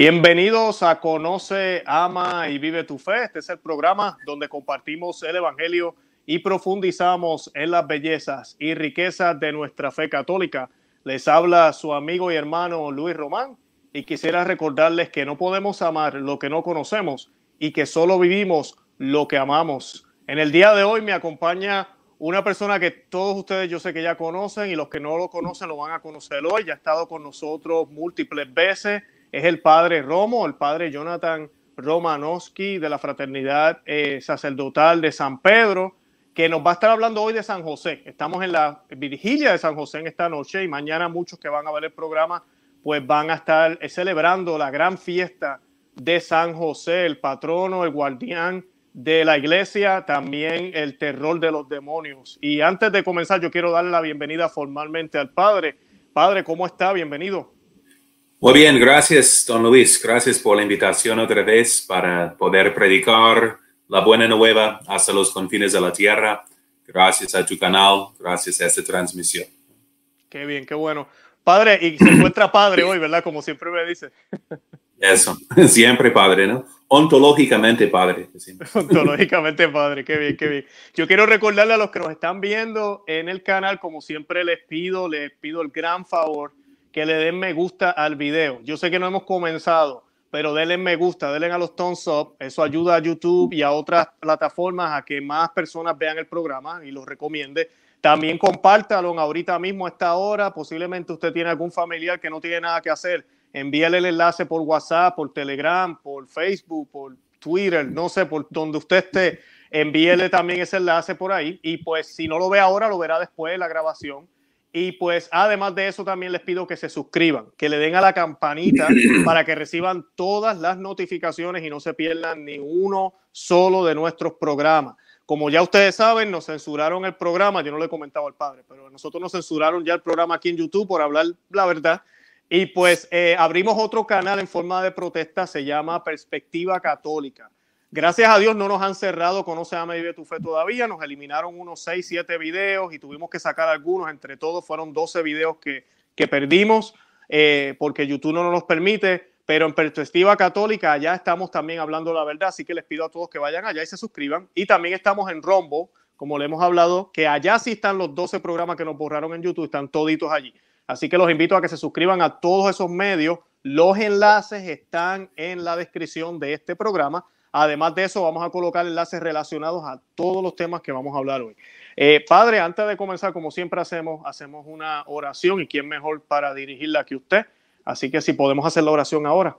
Bienvenidos a Conoce, Ama y Vive tu Fe. Este es el programa donde compartimos el Evangelio y profundizamos en las bellezas y riquezas de nuestra fe católica. Les habla su amigo y hermano Luis Román y quisiera recordarles que no podemos amar lo que no conocemos y que solo vivimos lo que amamos. En el día de hoy me acompaña una persona que todos ustedes yo sé que ya conocen y los que no lo conocen lo van a conocer hoy. Ya ha estado con nosotros múltiples veces es el padre Romo, el padre Jonathan Romanowski de la Fraternidad eh, Sacerdotal de San Pedro, que nos va a estar hablando hoy de San José. Estamos en la vigilia de San José en esta noche y mañana muchos que van a ver el programa pues van a estar eh, celebrando la gran fiesta de San José, el patrono, el guardián de la iglesia, también el terror de los demonios. Y antes de comenzar, yo quiero darle la bienvenida formalmente al Padre. Padre, ¿cómo está? Bienvenido. Muy bien, gracias, don Luis. Gracias por la invitación otra vez para poder predicar la buena nueva hasta los confines de la tierra. Gracias a tu canal, gracias a esta transmisión. Qué bien, qué bueno. Padre, y se encuentra padre hoy, ¿verdad? Como siempre me dice. Eso, siempre padre, ¿no? Ontológicamente padre. Ontológicamente padre, qué bien, qué bien. Yo quiero recordarle a los que nos están viendo en el canal, como siempre les pido, les pido el gran favor que le den me gusta al video. Yo sé que no hemos comenzado, pero denle me gusta, denle a los thumbs up. Eso ayuda a YouTube y a otras plataformas a que más personas vean el programa y lo recomiende. También compártalo ahorita mismo a esta hora. Posiblemente usted tiene algún familiar que no tiene nada que hacer. Envíale el enlace por WhatsApp, por Telegram, por Facebook, por Twitter, no sé, por donde usted esté. Envíele también ese enlace por ahí. Y pues si no lo ve ahora, lo verá después de la grabación y pues además de eso también les pido que se suscriban, que le den a la campanita para que reciban todas las notificaciones y no se pierdan ni uno solo de nuestros programas. Como ya ustedes saben, nos censuraron el programa, yo no le he comentado al padre, pero nosotros nos censuraron ya el programa aquí en YouTube por hablar la verdad. Y pues eh, abrimos otro canal en forma de protesta, se llama Perspectiva Católica. Gracias a Dios no nos han cerrado Conoce, Ama y Vive tu Fe todavía. Nos eliminaron unos 6, 7 videos y tuvimos que sacar algunos. Entre todos fueron 12 videos que, que perdimos eh, porque YouTube no nos permite. Pero en perspectiva católica, allá estamos también hablando la verdad. Así que les pido a todos que vayan allá y se suscriban. Y también estamos en Rombo, como le hemos hablado, que allá sí están los 12 programas que nos borraron en YouTube, están toditos allí. Así que los invito a que se suscriban a todos esos medios. Los enlaces están en la descripción de este programa Además de eso, vamos a colocar enlaces relacionados a todos los temas que vamos a hablar hoy. Eh, padre, antes de comenzar, como siempre hacemos, hacemos una oración y quién mejor para dirigirla que usted. Así que si podemos hacer la oración ahora.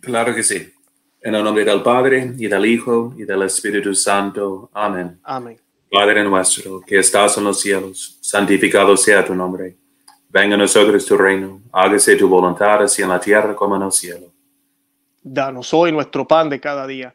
Claro que sí. En el nombre del Padre y del Hijo y del Espíritu Santo. Amén. Amén. Padre nuestro, que estás en los cielos, santificado sea tu nombre. Venga a nosotros tu reino, hágase tu voluntad así en la tierra como en el cielo. Danos hoy nuestro pan de cada día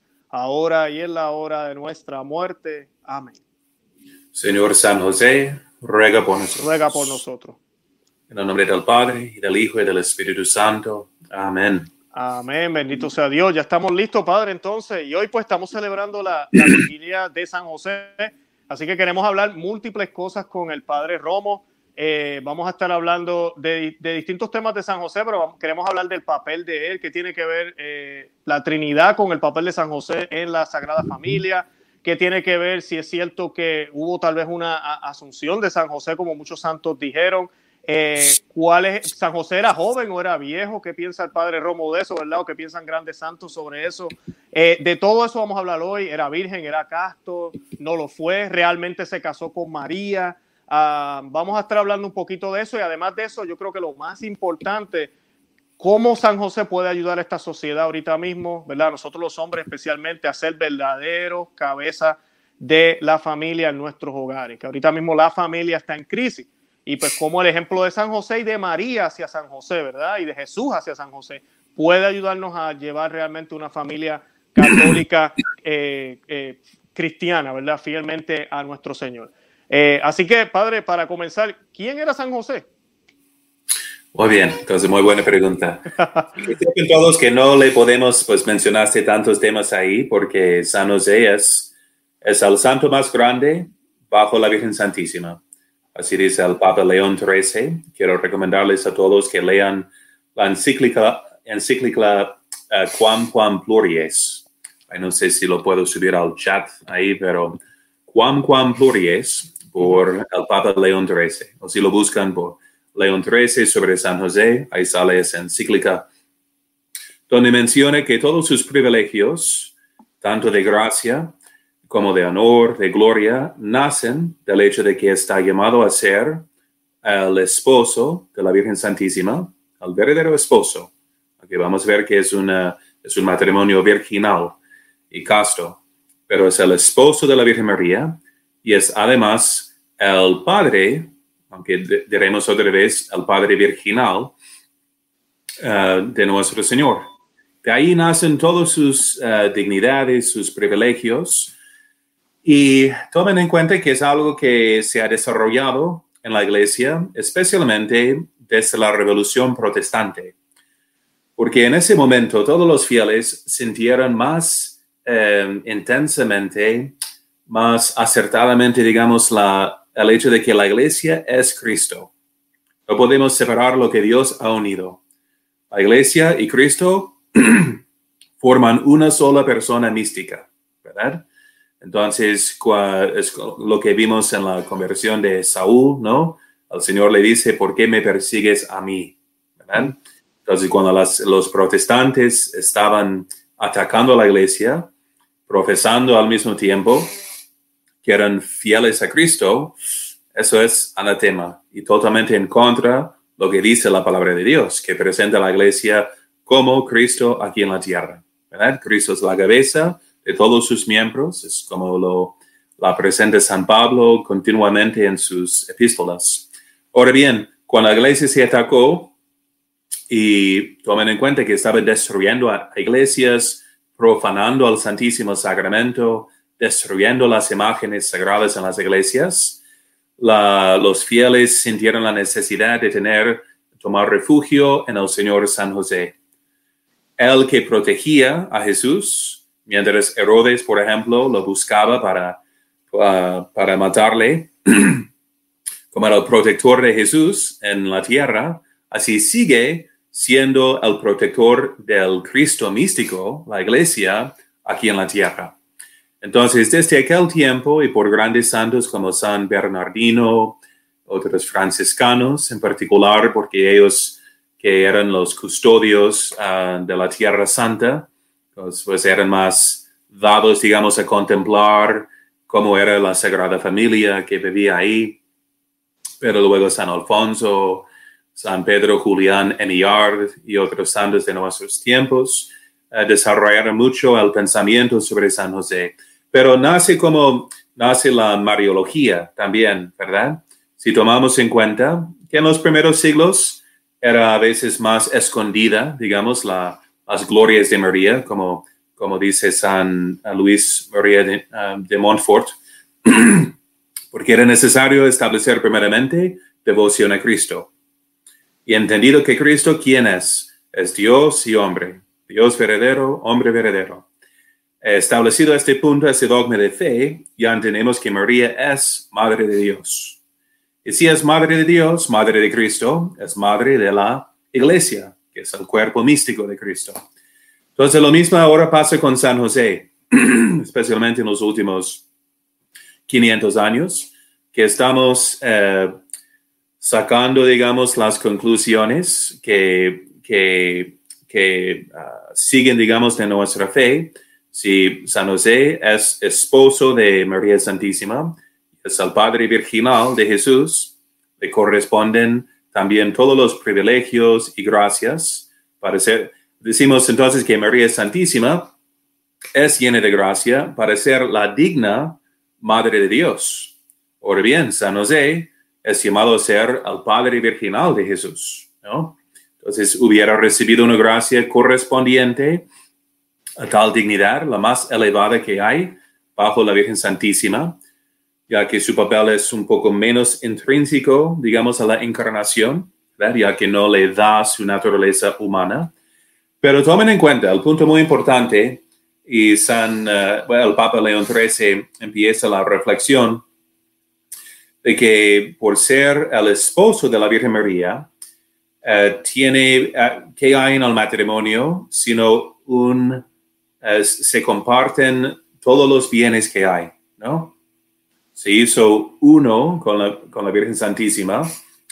ahora y en la hora de nuestra muerte. Amén. Señor San José, ruega por nosotros. Ruega por nosotros. En el nombre del Padre, y del Hijo, y del Espíritu Santo. Amén. Amén, bendito sea Dios. Ya estamos listos, Padre, entonces. Y hoy pues estamos celebrando la, la vigilia de San José. Así que queremos hablar múltiples cosas con el Padre Romo. Eh, vamos a estar hablando de, distintos temas de San José, pero queremos hablar del papel de él, que tiene que ver eh, la Trinidad con el papel de San José en la Sagrada Familia que tiene que ver si es cierto que hubo tal vez una asunción de San José, como muchos santos dijeron. Eh, ¿cuál es, ¿San José era joven o era viejo? ¿Qué piensa el padre Romo de eso, verdad? ¿O qué piensan grandes santos sobre eso? De todo eso vamos a hablar hoy. ¿Era virgen? ¿Era casto? ¿No lo fue? ¿Realmente se casó con María? Ah, vamos a estar hablando un poquito de eso y además de eso, yo creo que lo más importante ¿Cómo San José puede ayudar a esta sociedad ahorita mismo, verdad? Nosotros los hombres especialmente a ser verdaderos cabeza de la familia en nuestros hogares, que ahorita mismo la familia está en crisis. Y pues como el ejemplo de San José y de María hacia San José, ¿verdad? Y de Jesús hacia San José, puede ayudarnos a llevar realmente una familia católica cristiana, ¿verdad? Fielmente a nuestro Señor. Así que, Padre, para comenzar, ¿quién era San José? Muy bien, entonces muy buena pregunta. todos que no le podemos pues mencionaste tantos temas ahí porque San José es, es el santo más grande bajo la Virgen Santísima. Así dice el Papa León XIII. Quiero recomendarles a todos que lean la encíclica, encíclica uh, Quam Quam Pluries. no sé si lo puedo subir al chat ahí, pero Quam Quam Pluries por el Papa León XIII. O si lo buscan por León XIII sobre San José, ahí sale esa encíclica, donde menciona que todos sus privilegios, tanto de gracia como de honor, de gloria, nacen del hecho de que está llamado a ser el esposo de la Virgen Santísima, el verdadero esposo. Aquí vamos a ver que es, una, es un matrimonio virginal y casto, pero es el esposo de la Virgen María y es además el padre aunque diremos otra vez el Padre Virginal uh, de nuestro Señor. De ahí nacen todas sus uh, dignidades, sus privilegios, y tomen en cuenta que es algo que se ha desarrollado en la Iglesia, especialmente desde la Revolución Protestante, porque en ese momento todos los fieles sintieron más eh, intensamente, más acertadamente, digamos, la, el hecho de que la iglesia es Cristo. No podemos separar lo que Dios ha unido. La iglesia y Cristo forman una sola persona mística, ¿verdad? Entonces, es lo que vimos en la conversión de Saúl, ¿no? El Señor le dice, ¿por qué me persigues a mí? ¿verdad? Entonces, cuando los protestantes estaban atacando a la iglesia, profesando al mismo tiempo, que eran fieles a Cristo, eso es anatema y totalmente en contra lo que dice la palabra de Dios, que presenta a la iglesia como Cristo aquí en la tierra. ¿verdad? Cristo es la cabeza de todos sus miembros, es como lo la presenta San Pablo continuamente en sus epístolas. Ahora bien, cuando la iglesia se atacó y tomen en cuenta que estaba destruyendo a iglesias, profanando al Santísimo Sacramento, destruyendo las imágenes sagradas en las iglesias, los fieles sintieron la necesidad de tener, tomar refugio en el Señor San José. El que protegía a Jesús, mientras Herodes, por ejemplo, lo buscaba para, uh, para matarle, como el protector de Jesús en la tierra, así sigue siendo el protector del Cristo místico, la iglesia, aquí en la tierra. Entonces, desde aquel tiempo y por grandes santos como San Bernardino, otros franciscanos en particular, porque ellos que eran los custodios ah, de la Tierra Santa, pues, pues, eran más dados, digamos, a contemplar cómo era la Sagrada Familia que vivía ahí. Pero luego San Alfonso, San Pedro Julián Eniard y otros santos de nuestros tiempos uh, desarrollaron mucho el pensamiento sobre San José pero nace como nace la Mariología también, ¿verdad? Si tomamos en cuenta que en los primeros siglos era a veces más escondida, digamos, la, las glorias de María, como, como dice San Luis María de, um, de Montfort, porque era necesario establecer primeramente devoción a Cristo. Y entendido que Cristo, ¿quién es? Es Dios y hombre, Dios verdadero, hombre verdadero. Establecido este punto, ese dogma de fe, ya entendemos que María es Madre de Dios. Y si es Madre de Dios, Madre de Cristo, es Madre de la Iglesia, que es el cuerpo místico de Cristo. Entonces, lo mismo ahora pasa con San José, especialmente en los últimos 500 años, que estamos eh, sacando, digamos, las conclusiones que, que, que ah, siguen, digamos, de nuestra fe si San José es esposo de María Santísima, es el Padre Virginal de Jesús, le corresponden también todos los privilegios y gracias para ser. Decimos entonces que María Santísima es llena de gracia para ser la digna Madre de Dios. Ahora bien, San José es llamado a ser el Padre Virginal de Jesús, ¿no? Entonces hubiera recibido una gracia correspondiente a tal dignidad, la más elevada que hay bajo la Virgen Santísima, ya que su papel es un poco menos intrínseco, digamos, a la encarnación, ya que no le da su naturaleza humana. Pero tomen en cuenta el punto muy importante, y San, eh, el Papa León XIII empieza la reflexión de que por ser el esposo de la Virgen María, eh, tiene, uh, ¿qué hay en el matrimonio? Sino un, se comparten todos los bienes que hay, ¿no? Se hizo uno con la, con la Virgen Santísima,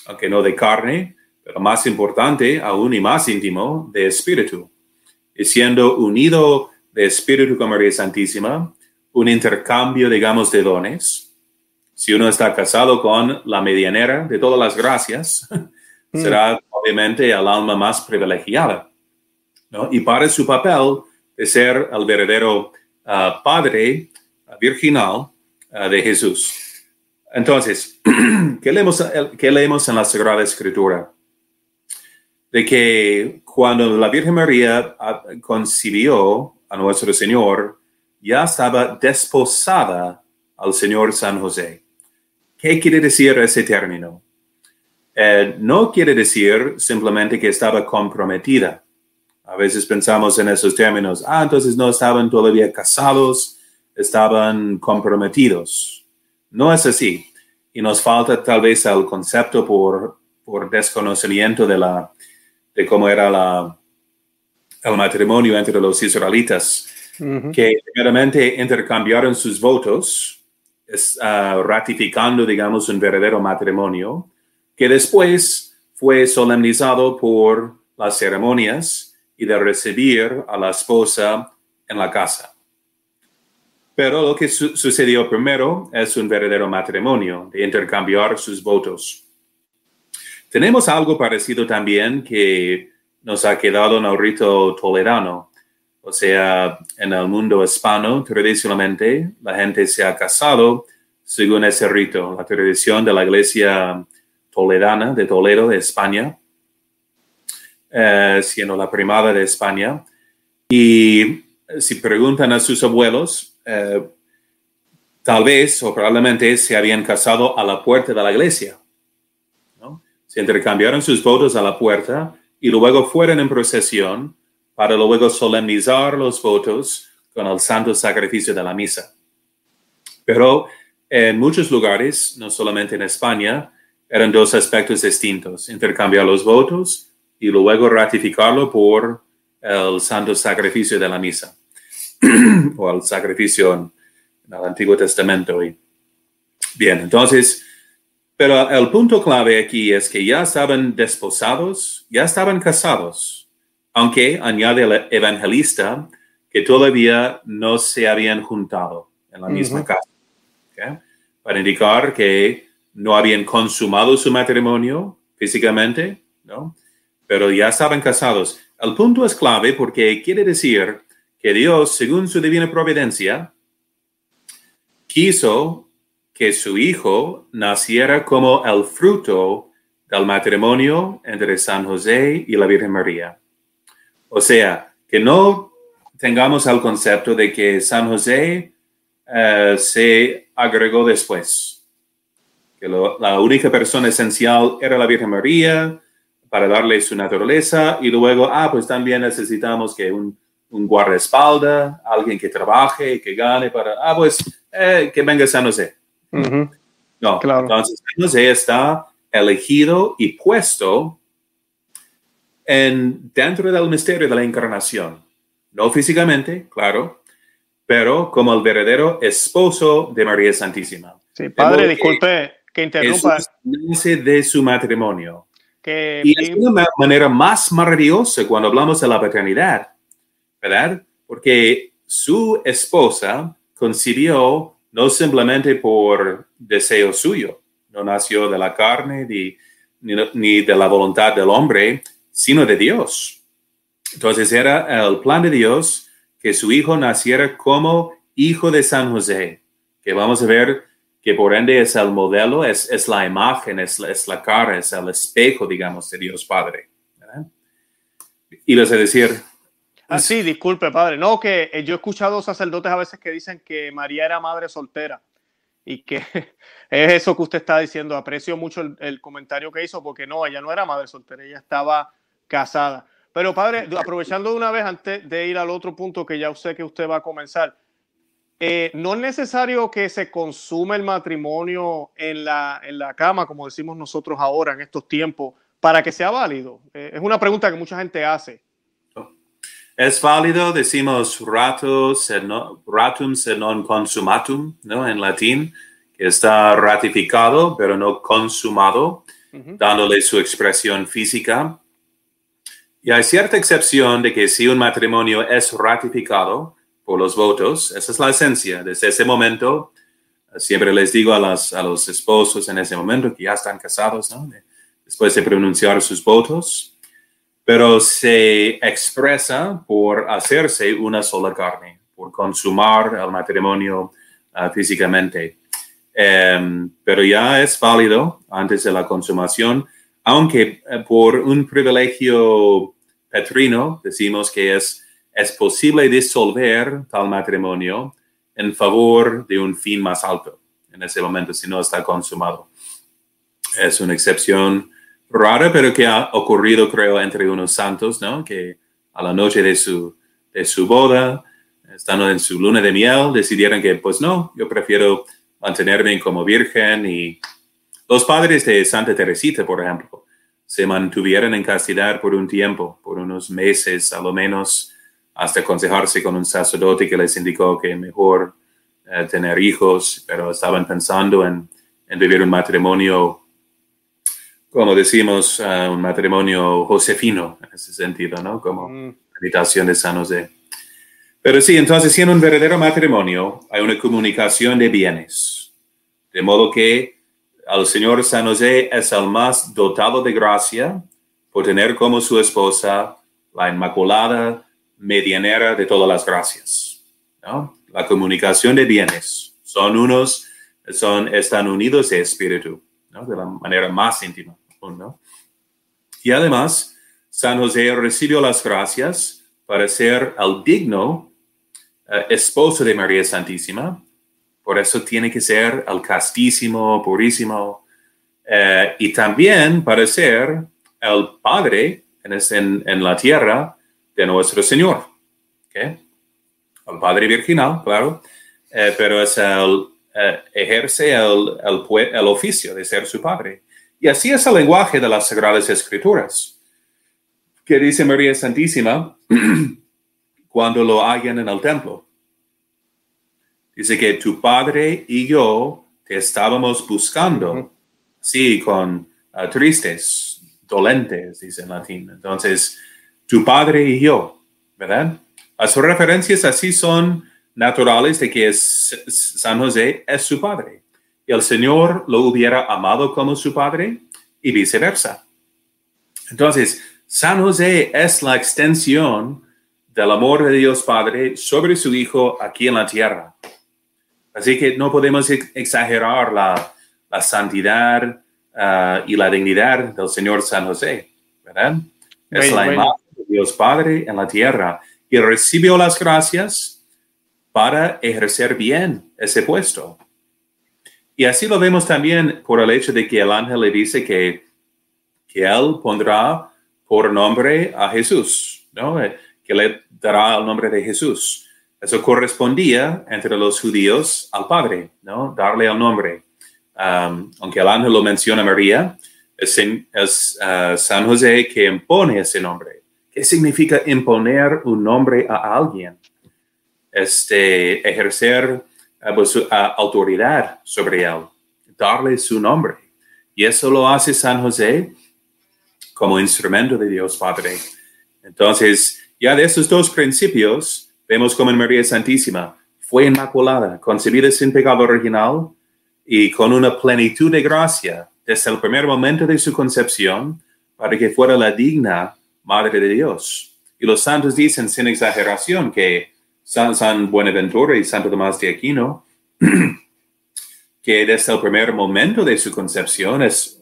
aunque no de carne, pero más importante, aún y más íntimo, de espíritu. Y siendo unido de espíritu con María Santísima, un intercambio, digamos, de dones. Si uno está casado con la medianera de todas las gracias, mm. será obviamente el alma más privilegiada. ¿no? Y para su papel ser el verdadero uh, padre uh, virginal uh, de Jesús. Entonces, ¿qué leemos, ¿qué leemos en la Sagrada Escritura? De que cuando la Virgen María concibió a nuestro Señor, ya estaba desposada al Señor San José. ¿Qué quiere decir ese término? Eh, no quiere decir simplemente que estaba comprometida. A veces pensamos en esos términos, ah, entonces no estaban todavía casados, estaban comprometidos. No es así. Y nos falta tal vez el concepto por, por desconocimiento de, la, de cómo era la, el matrimonio entre los israelitas, que primeramente intercambiaron sus votos, ah, ratificando, digamos, un verdadero matrimonio, que después fue solemnizado por las ceremonias y de recibir a la esposa en la casa. Pero lo que sucedió primero es un verdadero matrimonio, de intercambiar sus votos. Tenemos algo parecido también que nos ha quedado en el rito toledano. O sea, en el mundo hispano, tradicionalmente, la gente se ha casado según ese rito, la tradición de la iglesia toledana de Toledo, de España, eh, siendo la primada de España. Y si preguntan a sus abuelos, eh, tal vez o probablemente se habían casado a la puerta de la iglesia. Se intercambiaron sus votos a la puerta y luego fueron en procesión para luego solemnizar los votos con el santo sacrificio de la misa. Pero en muchos lugares, no solamente en España, eran dos aspectos distintos, intercambiar los votos y luego ratificarlo por el santo sacrificio de la misa o el sacrificio en, el Antiguo Testamento. bien, entonces, pero el punto clave aquí es que ya estaban desposados, ya estaban casados, aunque añade el evangelista que todavía no se habían juntado en la misma casa, para indicar que no habían consumado su matrimonio físicamente, ¿no? Pero ya estaban casados. El punto es clave porque quiere decir que Dios, según su divina providencia, quiso que su hijo naciera como el fruto del matrimonio entre San José y la Virgen María. O sea, que no tengamos el concepto de que San José eh, se agregó después, que la única persona esencial era la Virgen María para darle su naturaleza y luego, ah, pues también necesitamos que un, un guardaespaldas, alguien que trabaje, que gane para, ah, pues eh, que venga San José. No, claro. entonces José está elegido y puesto en, dentro del misterio de la encarnación. No físicamente, claro, pero como el verdadero esposo de María Santísima. Sí, padre, disculpe que interrumpa. Nace de su matrimonio. Que, y es una manera más maravillosa cuando hablamos de la paternidad, ¿verdad? Porque su esposa concibió no simplemente por deseo suyo, no nació de la carne ni, ni, de la voluntad del hombre, sino de Dios. Entonces era el plan de Dios que su hijo naciera como hijo de San José, que vamos a ver que por ende es el modelo, es, es la imagen, es, es, la cara, es el espejo, digamos, de Dios Padre. Y les a decir, Ah, sí, disculpe, padre. No, que eh, yo he escuchado sacerdotes a veces que dicen que María era madre soltera y que es eso que usted está diciendo. Aprecio mucho el, comentario que hizo porque no, ella no era madre soltera, ella estaba casada. Pero padre, aprovechando de una vez antes de ir al otro punto que ya sé que usted va a comenzar, eh, no es necesario que se consuma el matrimonio en la, en la cama, como decimos nosotros ahora en estos tiempos, para que sea válido. Eh, es una pregunta que mucha gente hace. Es válido, decimos ratum se non consumatum, ¿no? En latín, que está ratificado, pero no consumado, dándole su expresión física. Y hay cierta excepción de que si un matrimonio es ratificado por los votos, esa es la esencia. Desde ese momento, siempre les digo a, a los esposos en ese momento que ya están casados, después de pronunciar sus votos, pero se expresa por hacerse una sola carne, por consumar el matrimonio ah, físicamente. Em, pero ya es válido antes de la consumación, aunque eh, por un privilegio petrino decimos que es, es posible disolver tal matrimonio en favor de un fin más alto en ese momento, si no está consumado. Es una excepción rara, pero que ha ocurrido, creo, entre unos santos, ¿no? Que a la noche de su, de su boda, estando en su luna de miel, decidieron que, pues no, yo prefiero mantenerme como virgen y los padres de Santa Teresita, por ejemplo, se mantuvieron en castidad por un tiempo, por unos meses a lo menos, hasta aconsejarse con un sacerdote que les indicó que mejor eh, tener hijos, pero estaban pensando en, en vivir un matrimonio como decimos, uh, un matrimonio josefino en ese sentido, ¿no? Como mm. habitación de San José. Pero sí, entonces, si en un verdadero matrimonio hay una comunicación de bienes, de modo que al Señor San José es el más dotado de gracia por tener como su esposa la Inmaculada medianera de todas las gracias, ¿no? La comunicación de bienes. Son unos, son, están unidos de espíritu, ¿no? De la manera más íntima. Y además, San José recibió las gracias para ser el digno eh, esposo de María Santísima. Por eso tiene que ser el castísimo, purísimo. Eh, y también para ser el Padre en, en, la tierra de nuestro Señor. ¿okay? El Padre Virginal, claro. Eh, pero es el, ejerce el, el, el oficio de ser su Padre. Y así es el lenguaje de las Sagradas Escrituras, que dice María Santísima cuando lo hayan en el templo. Dice que tu padre y yo te estábamos buscando, sí, con uh, tristes, dolentes, dice en latín. Entonces, tu padre y yo, ¿verdad? Las referencias así son naturales de que San José es su padre el Señor lo hubiera amado como su Padre y viceversa. Entonces, San José es la extensión del amor de Dios Padre sobre su Hijo aquí en la tierra. Así que no podemos exagerar la, santidad uh, y la dignidad del Señor San José, ¿verdad? Es la imagen Dios Padre en la tierra y recibió las gracias para ejercer bien ese puesto. Y así lo vemos también por el hecho de que el ángel le dice que, que él pondrá por nombre a Jesús, ¿no? Que le dará el nombre de Jesús. Eso correspondía entre los judíos al Padre, ¿no? Darle el nombre. Um, aunque el ángel lo menciona a María, es, es uh, San José que impone ese nombre. ¿Qué significa imponer un nombre a alguien? Este, ejercer pues, autoridad sobre él, darle su nombre. Y eso lo hace San José como instrumento de Dios Padre. Entonces, ya de esos dos principios, vemos como en María Santísima fue inmaculada, concebida sin pecado original y con una plenitud de gracia desde el primer momento de su concepción para que fuera la digna Madre de Dios. Y los santos dicen sin exageración que San, Buenaventura y Santo Tomás de Aquino, que desde el primer momento de su concepción es,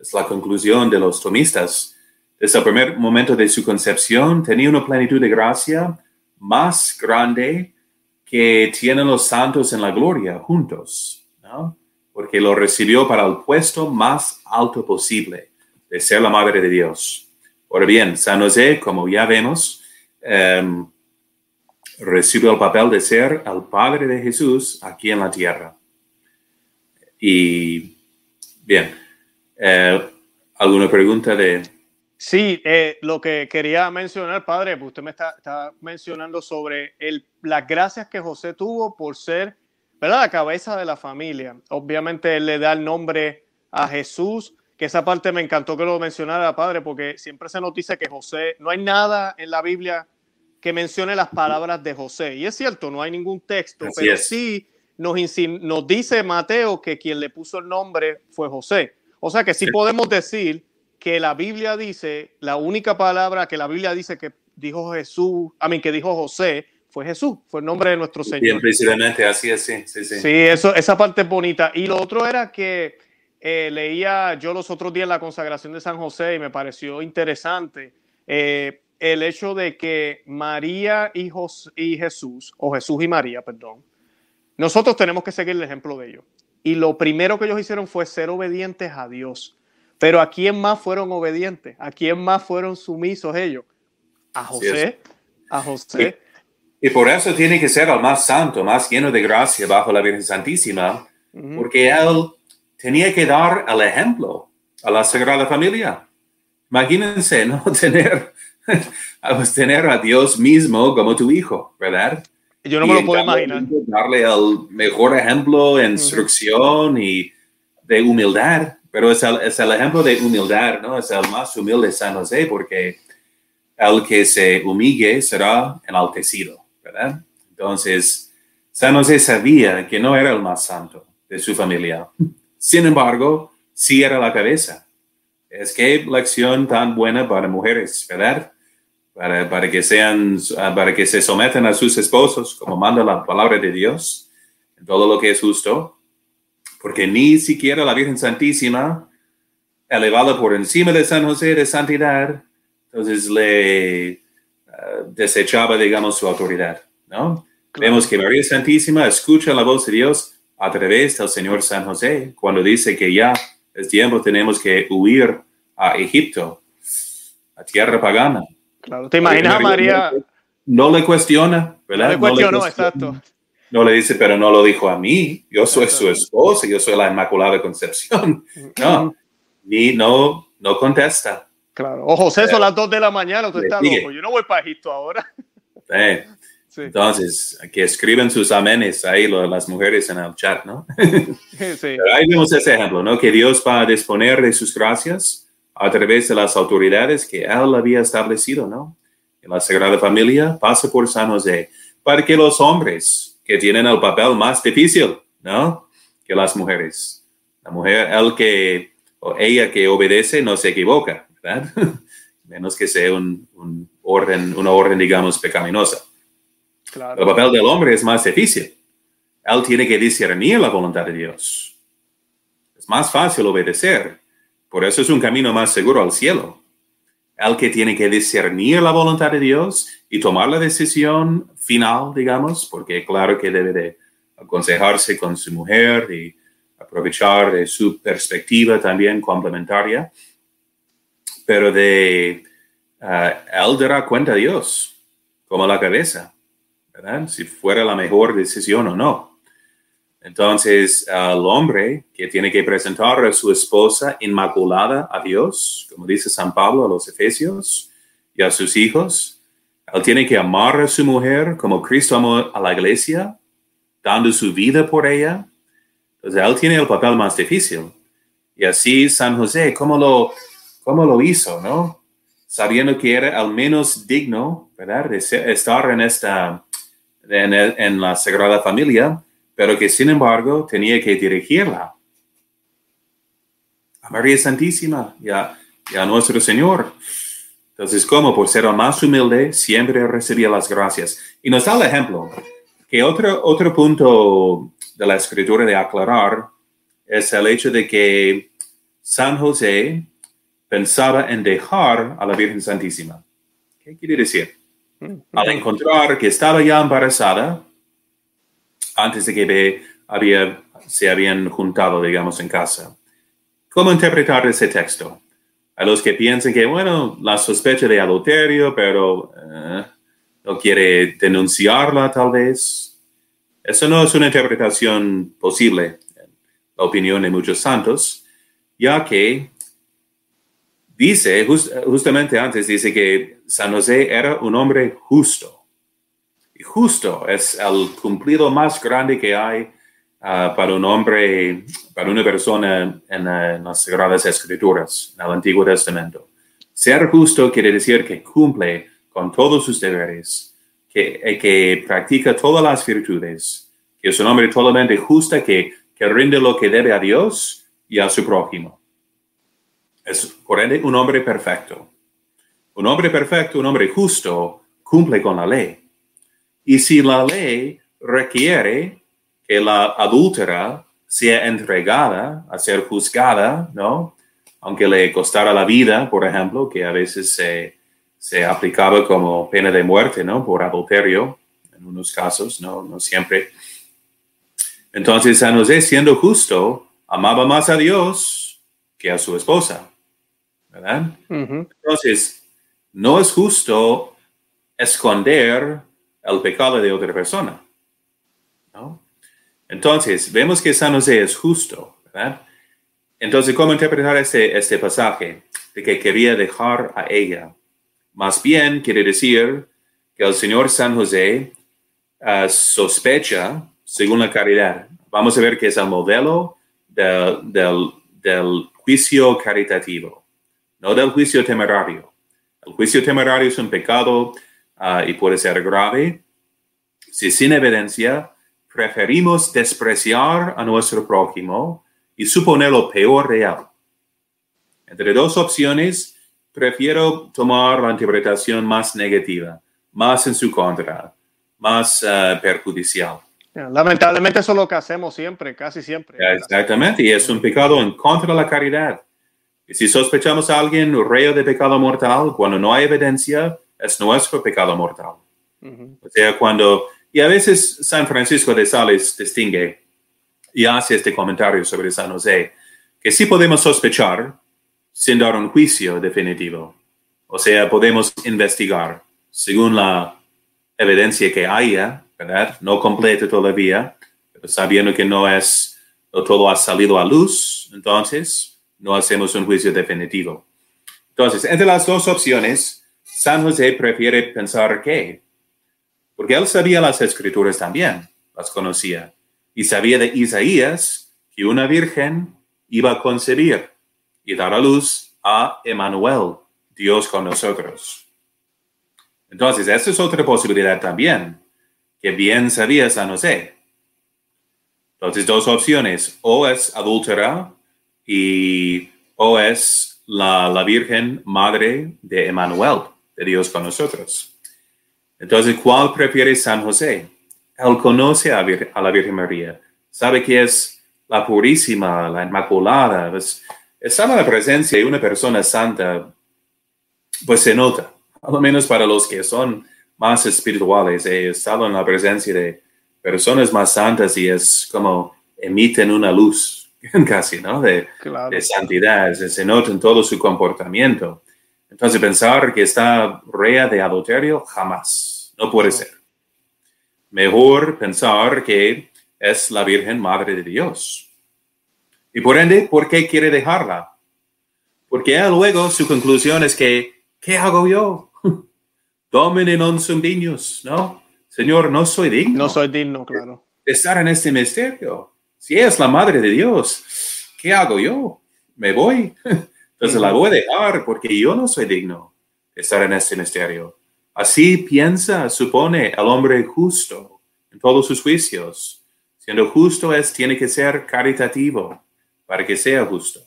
es la conclusión de los tomistas, desde el primer momento de su concepción, tenía una plenitud de gracia más grande que tienen los santos en la gloria juntos, ¿no? porque lo recibió para el puesto más alto posible de ser la madre de Dios. Ahora bien, San José, como ya vemos, em, recibió el papel de ser el padre de Jesús aquí en la tierra. Y bien, eh, ¿alguna pregunta de, Sí, eh, lo que quería mencionar, padre, pues usted me está, mencionando sobre el, las gracias que José tuvo por ser ¿verdad? la cabeza de la familia. Obviamente él le da el nombre a Jesús, que esa parte me encantó que lo mencionara, padre, porque siempre se nos dice que José, no hay nada en la Biblia que mencione las palabras de José. Y es cierto, no hay ningún texto, pero sí nos, nos dice Mateo que quien le puso el nombre fue José. O sea que sí podemos decir que la Biblia dice, la única palabra que la Biblia dice que dijo Jesús, a mí que dijo José, fue Jesús, fue el nombre de nuestro Señor. Bien, precisamente, así es, sí, sí, sí. Sí, eso, esa parte es bonita. Y lo otro era que eh, leía yo los otros días la consagración de San José y me pareció interesante eh, el hecho de que María y, y Jesús, o Jesús y María, perdón, nosotros tenemos que seguir el ejemplo de ellos. Y lo primero que ellos hicieron fue ser obedientes a Dios. Pero ¿a quién más fueron obedientes? ¿A quién más fueron sumisos ellos? A José. A José. Y, por eso tiene que ser el más santo, más lleno de gracia bajo la Virgen Santísima, porque él tenía que dar el ejemplo a la Sagrada Familia. Imagínense no tener, tener a Dios mismo como tu hijo, ¿verdad? Yo no me lo puedo imaginar. Darle el mejor ejemplo, instrucción y de humildad pero es el, es el, ejemplo de humildad, ¿no? Es el más humilde San José porque el que se humille será enaltecido, ¿verdad? Entonces, San José sabía que no era el más santo de su familia. Sin embargo, sí era la cabeza. Es que lección tan buena para mujeres, ¿verdad? Para, para, que sean, para que se sometan a sus esposos, como manda la palabra de Dios, en todo lo que es justo, porque ni siquiera la Virgen Santísima, elevada por encima de San José de santidad, entonces le uh, desechaba, digamos, su autoridad, ¿no? Vemos que María Santísima escucha la voz de Dios a través del Señor San José, cuando dice que ya es tiempo, tenemos que huir a Egipto, a tierra pagana. Claro, ¿te imaginas María? No le cuestiona, ¿verdad? No le cuestionó, exacto no le dice, pero no lo dijo a mí, yo soy su esposa, yo soy la Inmaculada Concepción. No, ni no, no contesta. Claro. O José, son las dos de la mañana, usted está loco. Yo no voy para Egipto ahora. Entonces, que escriben sus amenes ahí las mujeres en el chat, ¿no? Sí. ahí vemos ese ejemplo, ¿no? Que Dios va a disponer de sus gracias a través de las autoridades que Él había establecido, ¿no? En la Sagrada Familia pasa por San José para que los hombres que tienen el papel más difícil, ¿no? Que las mujeres. La mujer, el que, o ella que obedece no se equivoca, ¿verdad? Menos que sea un, un, orden, una orden, digamos, pecaminosa. El papel del hombre es más difícil. Él tiene que discernir la voluntad de Dios. Es más fácil obedecer. Por eso es un camino más seguro al cielo. El que tiene que discernir la voluntad de Dios y tomar la decisión final, digamos, porque claro que debe de aconsejarse con su mujer y aprovechar de su perspectiva también complementaria, pero de uh, él dará cuenta a Dios como la cabeza, ¿verdad? Si fuera la mejor decisión o no. Entonces, el hombre que tiene que presentar a su esposa inmaculada a Dios, como dice San Pablo a los Efesios, y a sus hijos, él tiene que amar a su mujer como Cristo amó a la iglesia, dando su vida por ella. Entonces, él tiene el papel más difícil. Y así San José, ¿cómo lo, cómo lo hizo, no? Sabiendo que era al menos digno, ¿verdad? De estar en esta, en, la Sagrada Familia, pero que sin embargo tenía que dirigirla a María Santísima y a, y a nuestro Señor. Entonces, como por ser el más humilde, siempre recibía las gracias. Y nos da el ejemplo, que otro, otro punto de la escritura de aclarar es el hecho de que San José pensaba en dejar a la Virgen Santísima. ¿Qué quiere decir? Al encontrar que estaba ya embarazada, antes de que había, se habían juntado, digamos, en casa. ¿Cómo interpretar ese texto? A los que piensan que, bueno, la sospecha de adulterio, pero eh, no quiere denunciarla tal vez. Eso no es una interpretación posible, en la opinión de muchos santos, ya que dice, justamente antes, dice que San José era un hombre justo. Y justo es el cumplido más grande que hay ah, para un hombre, para una persona en, en, las Sagradas Escrituras, en el Antiguo Testamento. Ser justo quiere decir que cumple con todos sus deberes, que, eh, que practica todas las virtudes, que es un hombre totalmente justo, que, que rinde lo que debe a Dios y a su prójimo. Es, por ende, un hombre perfecto. Un hombre perfecto, un hombre justo, cumple con la ley. Y si la ley requiere que la adúltera sea entregada a ser juzgada, ¿no? Aunque le costara la vida, por ejemplo, que a veces se, se aplicaba como pena de muerte, ¿no? Por adulterio, en unos casos, ¿no? No siempre. Entonces, San José, siendo justo, amaba más a Dios que a su esposa, ¿verdad? Entonces, no es justo esconder el pecado de otra persona. ¿no? Entonces, vemos que San José es justo, ¿verdad? Entonces, ¿cómo interpretar este, este pasaje de que quería dejar a ella? Más bien quiere decir que el Señor San José uh, sospecha según la caridad. Vamos a ver que es el modelo del, del, del juicio caritativo, no del juicio temerario. El juicio temerario es un pecado uh, y puede ser grave. Si sin evidencia preferimos despreciar a nuestro prójimo y suponer lo peor real. Entre dos opciones, prefiero tomar la interpretación más negativa, más en su contra, más uh, perjudicial. Lamentablemente eso es lo que hacemos siempre, casi siempre. Exactamente, y es un pecado en contra de la caridad. Y si sospechamos a alguien reo de pecado mortal, cuando no hay evidencia, es nuestro pecado mortal. O sea, cuando, y a veces San Francisco de Sales distingue y hace este comentario sobre San José, que sí podemos sospechar sin dar un juicio definitivo. O sea, podemos investigar según la evidencia que haya, ¿verdad? No completa todavía, pero sabiendo que no es, no todo ha salido a luz, entonces no hacemos un juicio definitivo. Entonces, entre las dos opciones, San José prefiere pensar que, porque él sabía las escrituras también, las conocía, y sabía de Isaías que una virgen iba a concebir y dar a luz a Emmanuel, Dios con nosotros. Entonces, esa es otra posibilidad también, que bien sabía San José. Entonces, dos opciones, o es adúltera y o es la, la Virgen Madre de Emmanuel, de Dios con nosotros. Entonces, ¿cuál prefiere San José? Él conoce a, la Virgen María, sabe que es la purísima, la inmaculada. Pues, en la presencia de una persona santa, pues se nota, a lo menos para los que son más espirituales, he estado en la presencia de personas más santas y es como emiten una luz casi, ¿no? De, de santidad, se, nota en todo su comportamiento. Entonces, pensar que está rea de adulterio, jamás, no puede ser. Mejor pensar que es la Virgen Madre de Dios. Y por ende, ¿por qué quiere dejarla? Porque luego su conclusión es que, ¿qué hago yo? Domine non sum dignus, ¿no? Señor, no soy digno. No soy digno, claro. De estar en este misterio si es la madre de Dios, ¿qué hago yo? ¿Me voy? Entonces la voy a dejar porque yo no soy digno de estar en este misterio. Así piensa, supone el hombre justo en todos sus juicios. Siendo justo es, tiene que ser caritativo para que sea justo.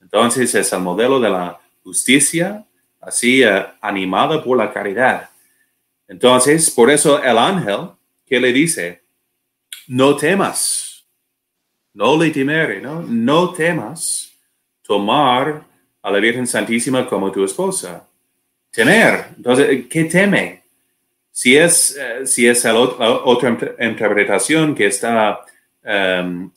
Entonces es el modelo de la justicia, así uh, animada por la caridad. Entonces, por eso el ángel que le dice, no temas, no le temere, ¿no? No temas tomar a la Virgen Santísima como tu esposa. Temer. Entonces, ¿qué teme? Si es, eh, si es la otra interpretación que está um,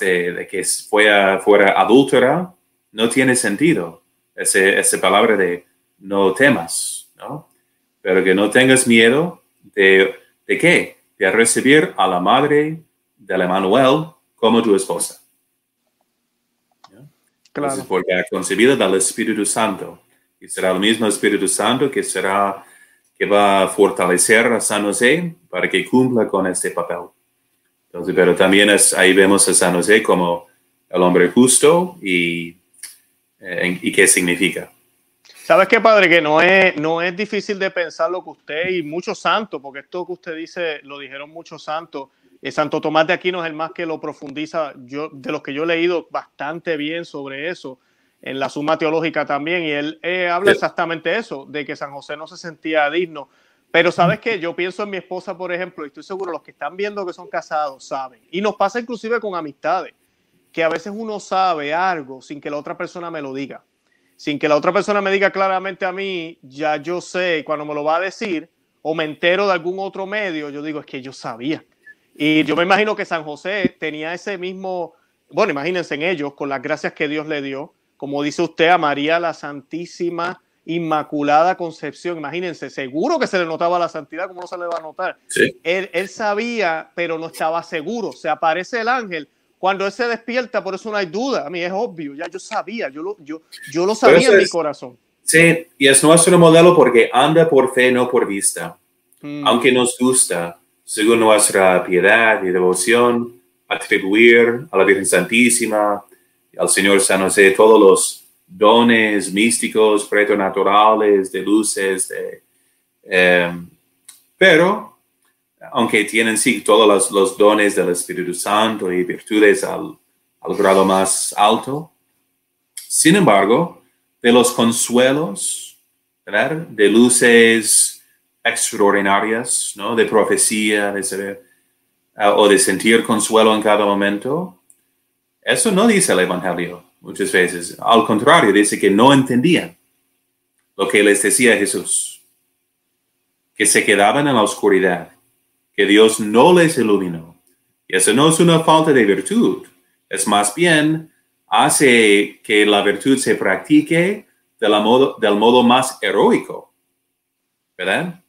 de, que fuera, fuera adúltera, no tiene sentido. Esa palabra de no temas, ¿no? Pero que no tengas miedo de, de qué? De recibir a la madre del Emanuel como tu esposa. Claro. porque ha concebido del Espíritu Santo. Y será el mismo Espíritu Santo que será que va a fortalecer a San José para que cumpla con este papel. Entonces, pero también es, ahí vemos a San José como el hombre justo y, eh, y qué significa. ¿Sabes qué, padre? Que no es, no es difícil de pensar lo que usted y muchos santos, porque esto que usted dice lo dijeron muchos santos. Eh, Santo Tomás de Aquino es el más que lo profundiza. Yo, de los que yo he leído bastante bien sobre eso, en la Suma Teológica también, y él eh, habla exactamente eso, de que San José no se sentía digno. Pero sabes que yo pienso en mi esposa, por ejemplo, y estoy seguro los que están viendo que son casados saben. Y nos pasa inclusive con amistades, que a veces uno sabe algo sin que la otra persona me lo diga sin que la otra persona me diga claramente a mí, ya yo sé, cuando me lo va a decir, o me entero de algún otro medio, yo digo, es que yo sabía. Y yo me imagino que San José tenía ese mismo, bueno, imagínense en ellos, con las gracias que Dios le dio, como dice usted, a María la Santísima Inmaculada Concepción, imagínense, seguro que se le notaba la santidad, como no se le va a notar? Él, él sabía, pero no estaba seguro. Se aparece el ángel, cuando él se despierta, por eso no hay duda. A mí es obvio, ya yo sabía, yo lo, yo, yo lo sabía en mi corazón. Sí, y es nuestro modelo porque anda por fe, no por vista. Mm. Aunque nos gusta, según nuestra piedad y devoción, atribuir a la Virgen Santísima, al Señor San José, todos los dones místicos, preternaturales, de luces, de, eh, pero aunque tienen sí todos los, dones del Espíritu Santo y virtudes al, grado más alto, sin embargo, de los consuelos, de luces extraordinarias, ¿no? de profecía, de saber, ah, o de sentir consuelo en cada momento, eso no dice el Evangelio muchas veces. Al contrario, dice que no entendían lo que les decía Jesús, que se quedaban en la oscuridad que Dios no les iluminó. Y eso no es una falta de virtud, es más bien hace que la virtud se practique de modo, del modo más heroico, ¿verdad?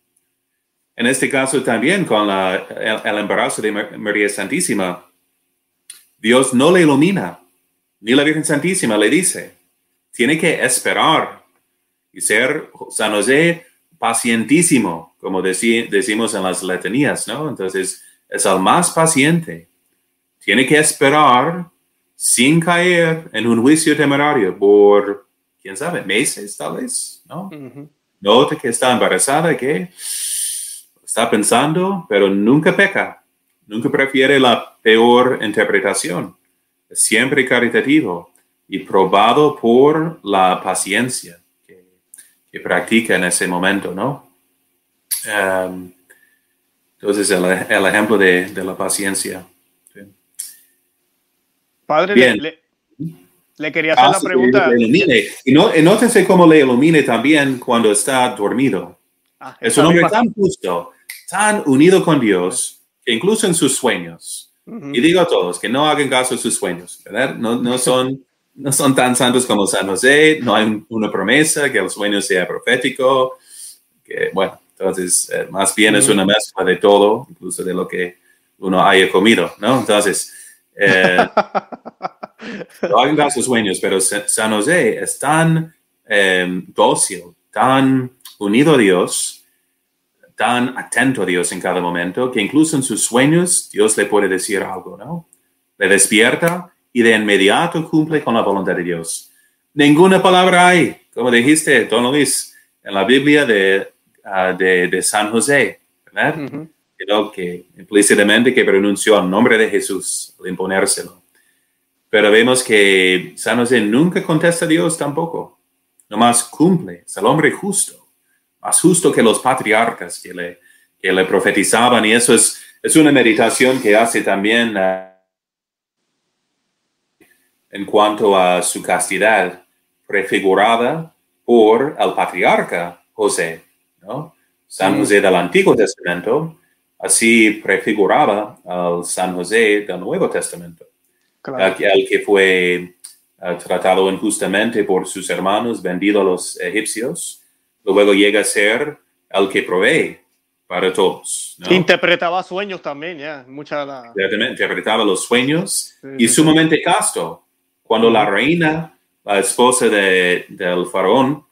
En este caso también con el, embarazo de María Santísima, Dios no le ilumina, ni la Virgen Santísima le dice, tiene que esperar y ser San José pacientísimo, como decimos en las letanías, ¿no? Entonces, es el más paciente. Tiene que esperar sin caer en un juicio temerario por, quién sabe, meses tal vez, ¿no? Nota que está embarazada, que está pensando, pero nunca peca, nunca prefiere la peor interpretación. Es siempre caritativo y probado por la paciencia que practica en ese momento, ¿no? Um, entonces, el, el ejemplo de, de, la paciencia. Padre, Le, le, quería hacer la pregunta. Y, no, y nótese cómo le ilumine también cuando está dormido. Ah, es un hombre tan justo, tan unido con Dios, que incluso en sus sueños, y digo a todos que no hagan caso de sus sueños, ¿verdad? No, no son no son tan santos como San José, no hay una promesa que el sueño sea profético, que bueno, entonces eh, más bien es una mezcla de todo, incluso de lo que uno haya comido, ¿no? Entonces, eh, no hagan caso sueños, pero San José es tan eh, dócil, tan unido a Dios, tan atento a Dios en cada momento, que incluso en sus sueños Dios le puede decir algo, ¿no? Le despierta y de inmediato cumple con la voluntad de Dios. Ninguna palabra hay, como dijiste, don Luis, en la Biblia de, ah, de, San José, ¿verdad? que implícitamente que pronunció el nombre de Jesús al imponérselo. Pero vemos que San José nunca contesta a Dios tampoco, nomás cumple, es el hombre justo, más justo que los patriarcas que le, que le profetizaban y eso es, es una meditación que hace también... Uh, en cuanto a su castidad, prefigurada por el patriarca José, ¿no? San José del Antiguo Testamento, así prefiguraba al San José del Nuevo Testamento, claro. el que fue uh, tratado injustamente por sus hermanos, vendido a los egipcios, luego llega a ser el que provee para todos. ¿no? Interpretaba sueños también, ya, mucha la... Interpretaba los sueños sí, y sí, sumamente sí. casto. Cuando la reina, la esposa de, del faraón,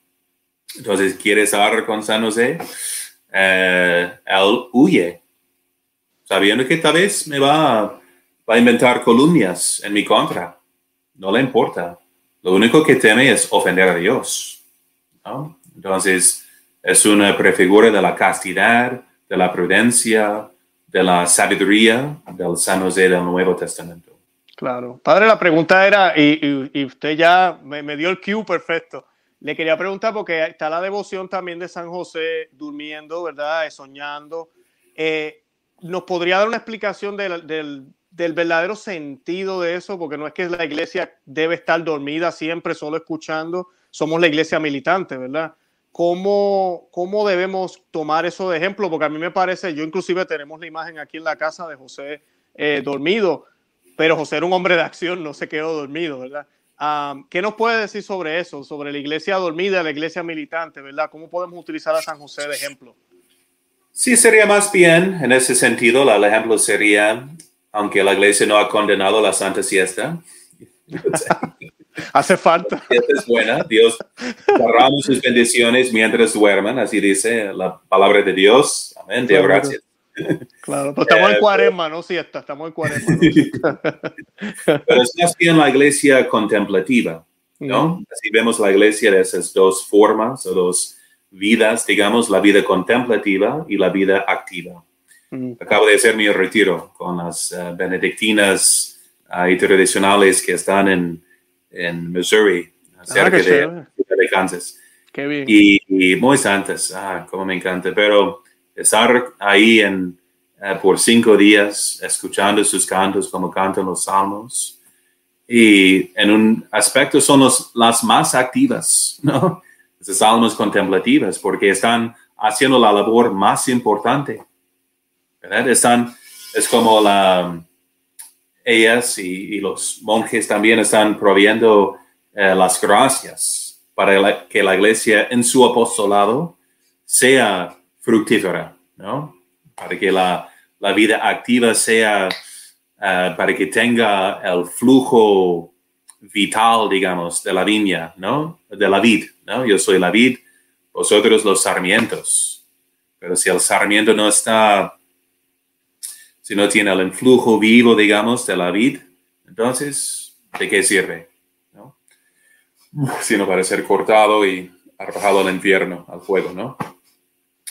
entonces quiere estar con San José, eh, él huye, sabiendo que tal vez me va, va a inventar columnas en mi contra. No le importa. Lo único que teme es ofender a Dios. ¿no? Entonces, es una prefigura de la castidad, de la prudencia, de la sabiduría del San José del Nuevo Testamento. Claro. Padre, la pregunta era, y, y, y usted ya me, me, dio el cue perfecto. Le quería preguntar porque está la devoción también de San José durmiendo, ¿verdad? Soñando. Eh, ¿Nos podría dar una explicación del, del, del, verdadero sentido de eso? Porque no es que la iglesia debe estar dormida siempre solo escuchando. Somos la iglesia militante, ¿verdad? ¿Cómo, ¿Cómo debemos tomar eso de ejemplo? Porque a mí me parece, yo inclusive tenemos la imagen aquí en la casa de José eh, dormido, pero José era un hombre de acción, no se quedó dormido, ¿verdad? Um, ¿Qué nos puede decir sobre eso, sobre la iglesia dormida, la iglesia militante, ¿verdad? ¿Cómo podemos utilizar a San José de ejemplo? Sí, sería más bien, en ese sentido, el ejemplo sería, aunque la iglesia no ha condenado la Santa Siesta. Hace falta. es buena. Dios derrama sus bendiciones mientras duerman, así dice la palabra de Dios. Amén. Dios, gracias. Claro, pues estamos en eh, cuaresma, ¿no? Siesta, estamos en cuaresma. ¿no? Pero es más bien la iglesia contemplativa, ¿no? Así vemos la iglesia de esas dos formas o dos vidas, digamos, la vida contemplativa y la vida activa. Mm. Acabo de hacer mi retiro con las uh, benedictinas uh, y tradicionales que están en, en Missouri, cerca ah, de, de, Kansas. Qué bien. Y, y, muy santas, ah, como me encanta, pero estar ahí en, uh, por cinco días escuchando sus cantos como cantan los salmos. Y en un aspecto son los, las más activas, ¿no? Esas salmos contemplativas, porque están haciendo la labor más importante. ¿verdad? Están, es como la, ellas y, y los monjes también están proviendo eh, las gracias para la, que la iglesia en su apostolado sea fructífera, ¿no? Para que la, la vida activa sea, uh, para que tenga el flujo vital, digamos, de la viña, ¿no? De la vid, ¿no? Yo soy la vid, vosotros los sarmientos. Pero si el sarmiento no está, si no tiene el influjo vivo, digamos, de la vid, entonces, ¿de qué sirve? ¿no? Sino para ser cortado y arrojado al infierno, al fuego, ¿no?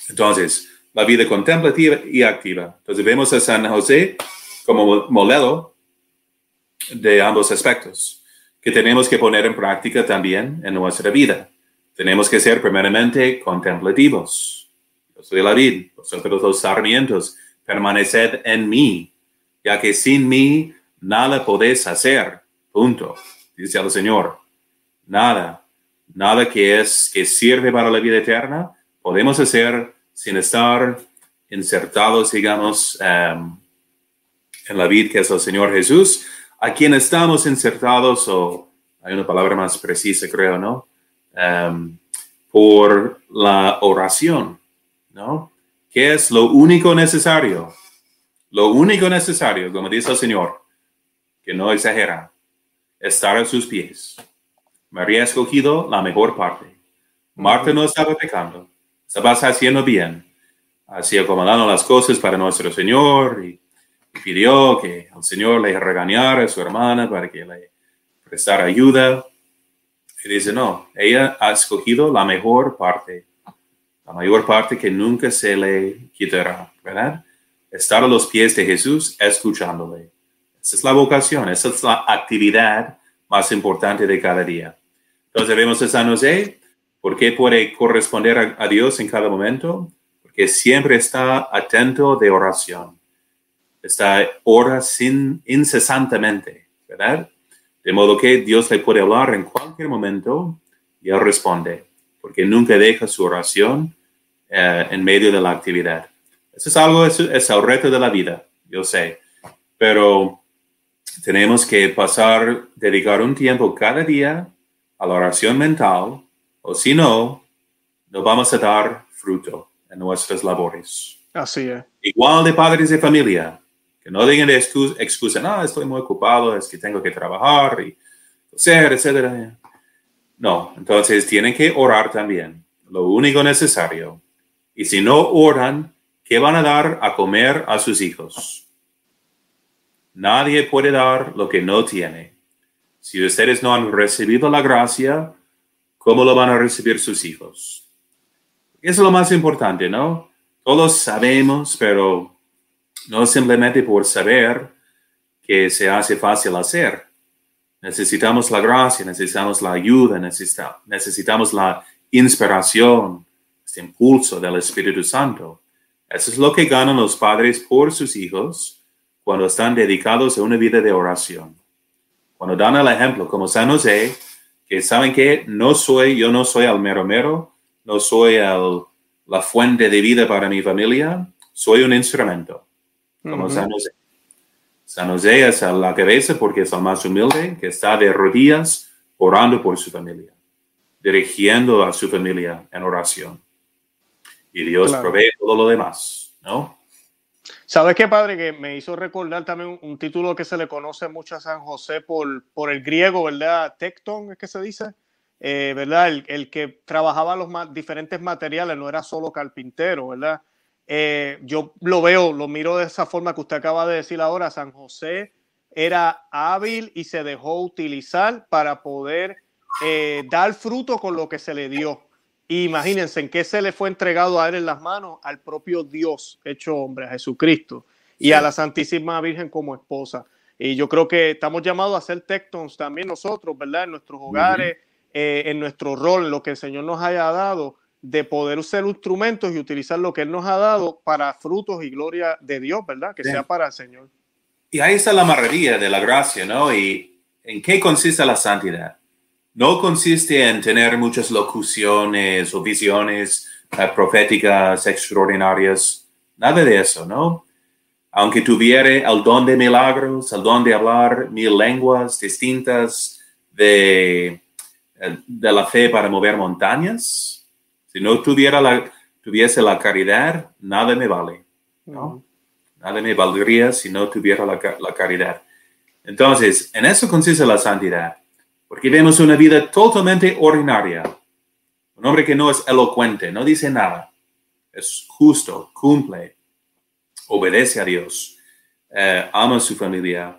Entonces, la vida contemplativa y activa. Entonces, vemos a San José como modelo de ambos aspectos que tenemos que poner en práctica también en nuestra vida. Tenemos que ser primeramente contemplativos. Yo soy la vid, vosotros los sarmientos, permaneced en mí, ya que sin mí nada podéis hacer. Punto. Dice el Señor. Nada. Nada que es que sirve para la vida eterna podemos hacer sin estar insertados, digamos, um, en la vida que es el Señor Jesús, a quien estamos insertados, o hay una palabra más precisa, creo, ¿no? Um, por la oración, ¿no? ¿Qué es lo único necesario? Lo único necesario, como dice el Señor, que no exagera, estar a sus pies. María ha escogido la mejor parte. Marta no estaba pecando estabas haciendo bien, así acomodando las cosas para nuestro Señor y, pidió que el Señor le regañara a su hermana para que le prestara ayuda. Y dice, no, ella ha escogido la mejor parte, la mayor parte que nunca se le quitará, ¿verdad? Estar a los pies de Jesús escuchándole. Esa es la vocación, esa es la actividad más importante de cada día. Entonces vemos a San José, ¿Por qué puede corresponder a, a, Dios en cada momento? Porque siempre está atento de oración. Está ora sin, incesantemente, ¿verdad? De modo que Dios le puede hablar en cualquier momento, y Él responde, porque nunca deja su oración eh, en medio de la actividad. Eso es algo, es, es el reto de la vida, yo sé, pero tenemos que pasar, dedicar un tiempo cada día a la oración mental, o si no, no vamos a dar fruto en nuestras labores. Así es. Igual de padres de familia, que no digan de excusa, no, estoy muy ocupado, es que tengo que trabajar y hacer, etcétera. No, entonces tienen que orar también, lo único necesario. Y si no oran, ¿qué van a dar a comer a sus hijos? Nadie puede dar lo que no tiene. Si ustedes no han recibido la gracia, ¿cómo lo van a recibir sus hijos? Eso es lo más importante, ¿no? Todos sabemos, pero no simplemente por saber que se hace fácil hacer. Necesitamos la gracia, necesitamos la ayuda, necesitamos la inspiración, este impulso del Espíritu Santo. Eso es lo que ganan los padres por sus hijos cuando están dedicados a una vida de oración. Cuando dan el ejemplo, como San José, que saben que no soy, yo no soy el mero mero, no soy el, la fuente de vida para mi familia, soy un instrumento, como San José. San José es la cabeza porque es el más humilde, que está de rodillas orando por su familia, dirigiendo a su familia en oración. Y Dios provee todo lo demás, ¿no? ¿Sabes qué, padre? Que me hizo recordar también un, título que se le conoce mucho a San José por, por el griego, ¿verdad? Tecton, es que se dice, eh, ¿verdad? El, que trabajaba los diferentes materiales, no era solo carpintero, ¿verdad? Eh, yo lo veo, lo miro de esa forma que usted acaba de decir ahora, San José era hábil y se dejó utilizar para poder eh, dar fruto con lo que se le dio. Imagínense en qué se le fue entregado a él en las manos al propio Dios hecho hombre, a Jesucristo, y a la Santísima Virgen como esposa. Y yo creo que estamos llamados a ser tectons también nosotros, ¿verdad? En nuestros hogares, eh, en nuestro rol, en lo que el Señor nos haya dado, de poder usar instrumentos y utilizar lo que Él nos ha dado para frutos y gloria de Dios, ¿verdad? Que sea para el Señor. Y ahí está la maravilla de la gracia, ¿no? ¿Y en qué consiste la santidad? No consiste en tener muchas locuciones o visiones eh, proféticas extraordinarias, nada de eso, ¿no? Aunque tuviera el don de milagros, el don de hablar mil lenguas distintas de, eh, de la fe para mover montañas, si no tuviera la, tuviese la caridad, nada me vale, ¿no? Nada me valdría si no tuviera la, la caridad. Entonces, en eso consiste la santidad porque vemos una vida totalmente ordinaria. Un hombre que no es elocuente, no dice nada, es justo, cumple, obedece a Dios, eh, ama a su familia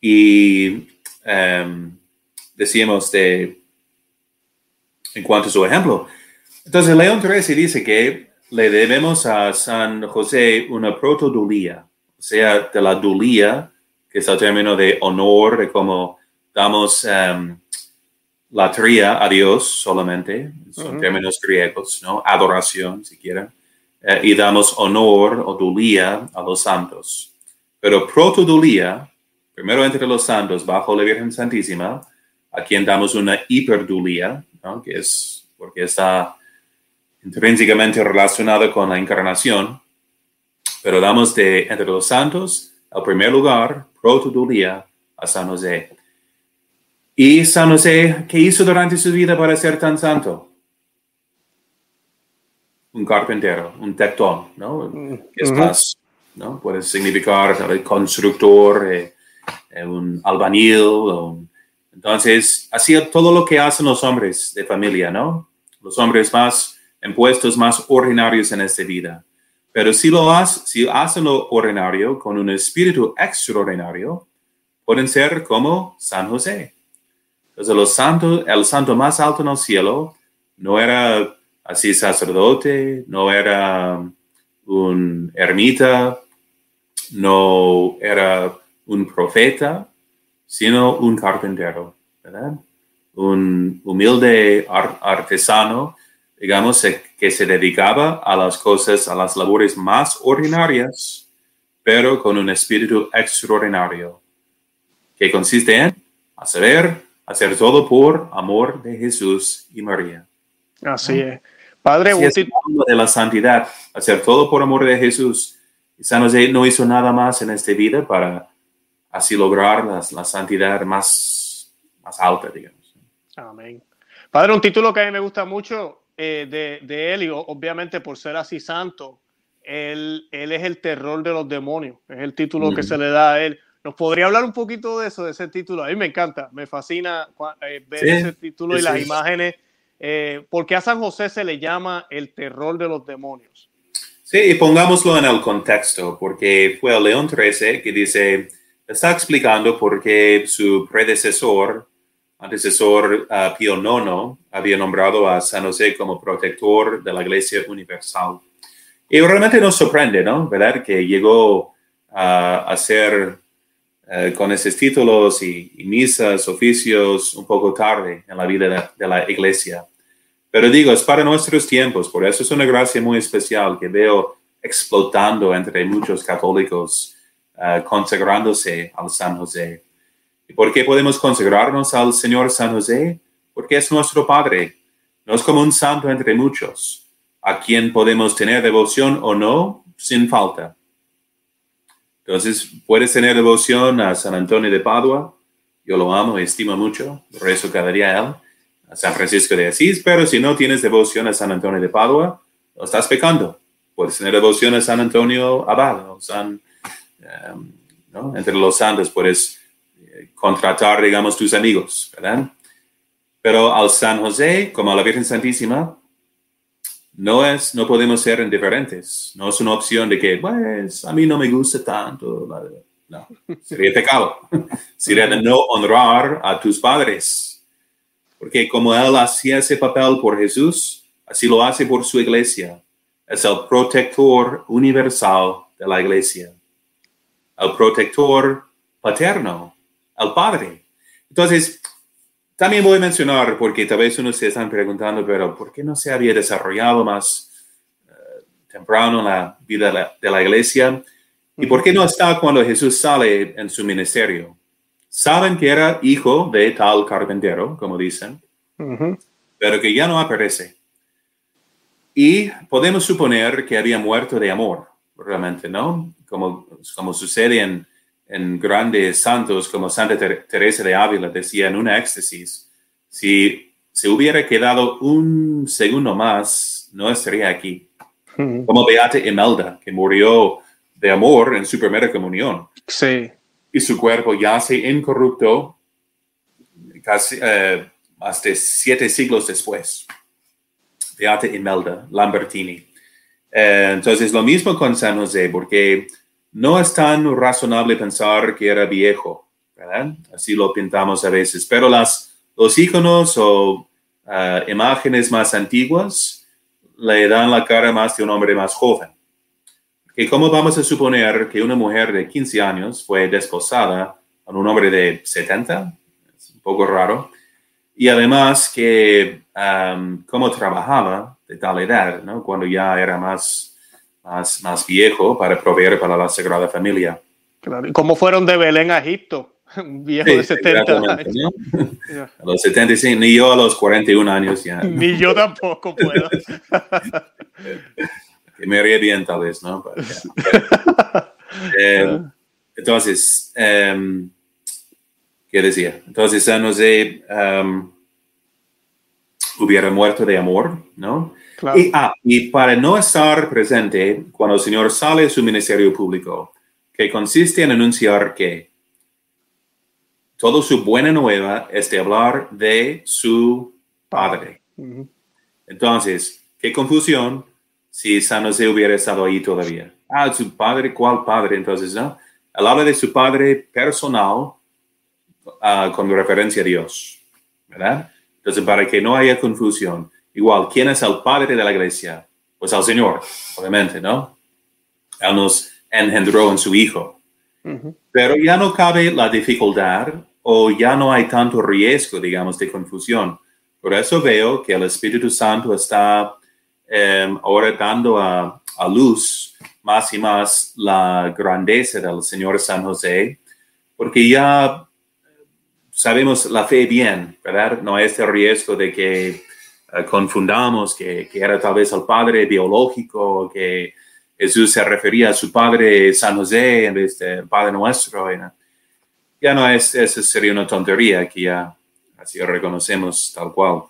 y em, decimos de, en cuanto a su ejemplo. Entonces, León XIII dice que le debemos a San José una protodulía, o sea, de la dulía, que es el término de honor, de cómo damos um, la tría a Dios solamente, son términos griegos, ¿no? Adoración, si quieren, eh, y damos honor o dulía a los santos. Pero protodulía, primero entre los santos, bajo la Virgen Santísima, a quien damos una hiperdulía, ¿no? que es porque está intrínsecamente relacionada con la encarnación, pero damos de entre los santos, al primer lugar, protodulía a San José. Y San José, ¿qué hizo durante su vida para ser tan santo? Un carpintero, un tectón, ¿no? es más, ¿no? Puede significar el constructor, eh, eh, un albañil. Entonces, hacía todo lo que hacen los hombres de familia, ¿no? Los hombres más en puestos más ordinarios en esta vida. Pero si lo hacen, si hacen lo ordinario con un espíritu extraordinario, pueden ser como San José. Entonces, el santo más alto en el cielo no era así sacerdote, no era un ermita, no era un profeta, sino un carpintero, ¿verdad? Un humilde artesano, digamos, que se dedicaba a las cosas, a las labores más ordinarias, pero con un espíritu extraordinario, que consiste en, a saber, hacer todo por amor de Jesús y María. Así es. Padre, Así de la santidad, hacer todo por amor de Jesús. Y San José no hizo nada más en esta vida para así lograr la, la santidad más, más alta, digamos. Amén. Padre, un título que a mí me gusta mucho eh, de, de, él, y obviamente por ser así santo, él, él, es el terror de los demonios, es el título que se le da a él. ¿Nos podría hablar un poquito de eso, de ese título? A mí me encanta, me fascina eh, ver ese título y las imágenes, eh, porque a San José se le llama el terror de los demonios. Sí, y pongámoslo en el contexto, porque fue el León XIII que dice, está explicando por qué su predecesor, antecesor uh, Pío IX, había nombrado a San José como protector de la Iglesia Universal. Y realmente nos sorprende, ¿no? ¿Verdad? Que llegó a ser uh, con esos títulos y, misas, oficios, un poco tarde en la vida de, la iglesia. Pero digo, es para nuestros tiempos, por eso es una gracia muy especial que veo explotando entre muchos católicos, uh, consagrándose al San José. ¿Y por qué podemos consagrarnos al Señor San José? Porque es nuestro Padre. No es como un santo entre muchos, a quien podemos tener devoción o no sin falta. Entonces, puedes tener devoción a San Antonio de Padua. Yo lo amo estimo mucho. Rezo cada día a él. A San Francisco de Asís. Pero si no tienes devoción a San Antonio de Padua, lo estás pecando. Puedes tener devoción a San Antonio Abad o San, um, ¿no? entre los santos puedes contratar, digamos, tus amigos, ¿verdad? Pero al San José, como a la Virgen Santísima, no es, no podemos ser indiferentes. No es una opción de que, pues, a mí no me gusta tanto. No, sería pecado. sería de no honrar a tus padres. Porque como él hacía ese papel por Jesús, así lo hace por su iglesia. Es el protector universal de la iglesia. El protector paterno al Padre. Entonces, también voy a mencionar, porque tal vez uno se están preguntando, pero ¿por qué no se había desarrollado más uh, temprano en la vida de la, de la, iglesia? ¿Y por qué no está cuando Jesús sale en su ministerio? Saben que era hijo de tal carpintero, como dicen, uh -huh. pero que ya no aparece. Y podemos suponer que había muerto de amor, realmente, ¿no? Como, como sucede en, en grandes santos como Santa Teresa de Ávila decía en una éxtasis, si se hubiera quedado un segundo más, no estaría aquí. Como Beata Imelda, que murió de amor en su primera comunión. Sí. Y su cuerpo yace incorrupto casi eh, hasta siete siglos después. Beata Imelda Lambertini. Eh, entonces, lo mismo con San José, porque no es tan razonable pensar que era viejo, ¿verdad? Así lo pintamos a veces, pero las, los iconos o uh, imágenes más antiguas le dan la cara más de un hombre más joven. ¿Y cómo vamos a suponer que una mujer de 15 años fue desposada con un hombre de 70? Es un poco raro. Y además que um, cómo trabajaba de tal edad, ¿no? Cuando ya era más más, más viejo para proveer para la Sagrada Familia. Claro. ¿Y cómo fueron de Belén a Egipto? Un viejo sí, de 70 años. ¿no? A los 75, ni yo a los 41 años ya. Ni yo tampoco puedo. que me haría bien tal vez, ¿no? Pero, eh, entonces, um, ¿qué decía? Entonces San José um, hubiera muerto de amor, ¿no? Claro. Y, ah, y, para no estar presente cuando el Señor sale de su ministerio público, que consiste en anunciar que toda su buena nueva es de hablar de su Padre. Uh -huh. Entonces, qué confusión si San José hubiera estado ahí todavía. Ah, su Padre, ¿cuál Padre? Entonces, ¿no? Él habla de su Padre personal uh, con referencia a Dios, ¿verdad? Entonces, para que no haya confusión, Igual, ¿quién es el padre de la iglesia? Pues el Señor, obviamente, ¿no? Él nos engendró en su Hijo. Uh -huh. Pero ya no cabe la dificultad o ya no hay tanto riesgo, digamos, de confusión. Por eso veo que el Espíritu Santo está eh, ahora dando a, a luz más y más la grandeza del Señor San José, porque ya sabemos la fe bien, ¿verdad? No hay este riesgo de que confundamos que, era tal vez el padre biológico, que Jesús se refería a su padre San José en vez del Padre Nuestro. Ya no es, eso sería una tontería que ya así reconocemos tal cual.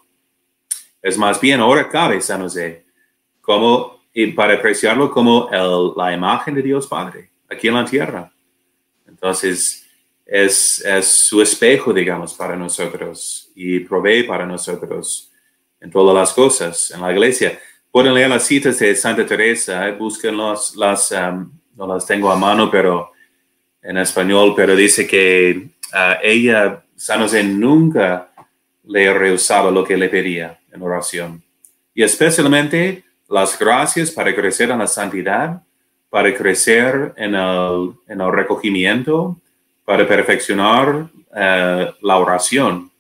Es más bien, ahora cabe San José como, y para apreciarlo como el, la imagen de Dios Padre aquí en la tierra. Entonces, es, es su espejo, digamos, para nosotros y provee para nosotros en todas las cosas en la iglesia. Pueden leer las citas de Santa Teresa, eh, busquen las, um, no las tengo a mano, pero en español, pero dice que uh, ella, San José, nunca le rehusaba lo que le pedía en oración. Y especialmente las gracias para crecer en la santidad, para crecer en el, en el recogimiento, para perfeccionar uh, la oración.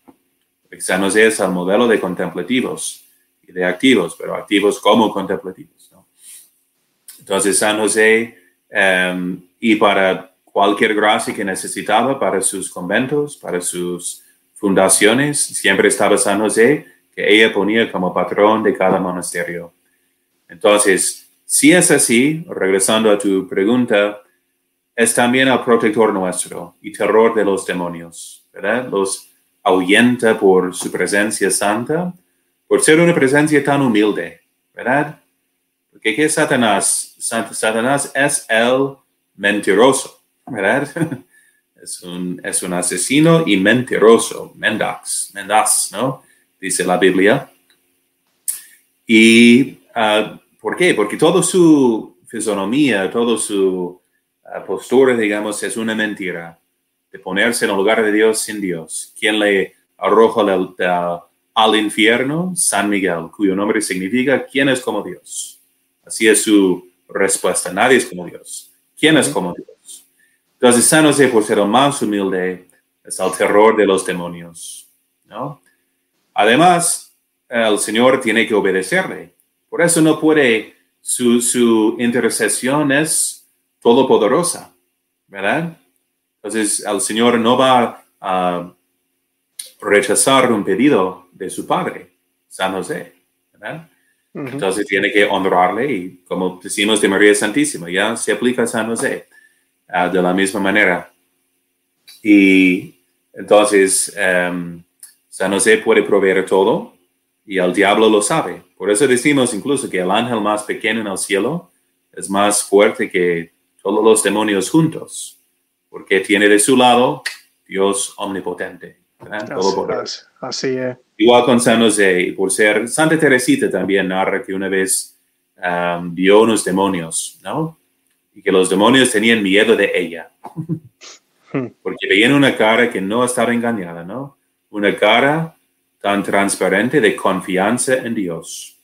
José es el modelo de contemplativos y de activos, pero activos como contemplativos. ¿no? Entonces, San José, um, y para cualquier gracia que necesitaba para sus conventos, para sus fundaciones, siempre estaba San José, que ella ponía como patrón de cada monasterio. Entonces, si es así, regresando a tu pregunta, es también el protector nuestro y terror de los demonios, ¿verdad? Los ahuyenta por su presencia santa, por ser una presencia tan humilde, ¿verdad? Porque ¿qué es Satanás? Satanás es el mentiroso, ¿verdad? Es un, es un asesino y mentiroso, mendax, mendaz, ¿no? Dice la Biblia. ¿Y uh, por qué? Porque toda su fisonomía, toda su uh, postura, digamos, es una mentira de ponerse en el lugar de Dios sin Dios. ¿Quién le arroja al infierno? San Miguel, cuyo nombre significa ¿quién es como Dios? Así es su respuesta. Nadie es como Dios. ¿Quién es como Dios? Entonces, San José, por ser el más humilde, es el terror de los demonios. ¿no? Además, el Señor tiene que obedecerle. Por eso no puede, su, su intercesión es todopoderosa, ¿verdad? Entonces, el Señor no va a rechazar un pedido de su padre, San José, ¿verdad? Entonces tiene que honrarle y como decimos de María Santísima, ya se aplica a San José uh, de la misma manera. Y entonces um, San José puede proveer todo y el diablo lo sabe. Por eso decimos incluso que el ángel más pequeño en el cielo es más fuerte que todos los demonios juntos porque tiene de su lado Dios omnipotente. Así, es. Igual con San José, por ser Santa Teresita también narra que una vez um, vio unos demonios, ¿no? Y que los demonios tenían miedo de ella. Hmm. Porque veían una cara que no estaba engañada, ¿no? Una cara tan transparente de confianza en Dios.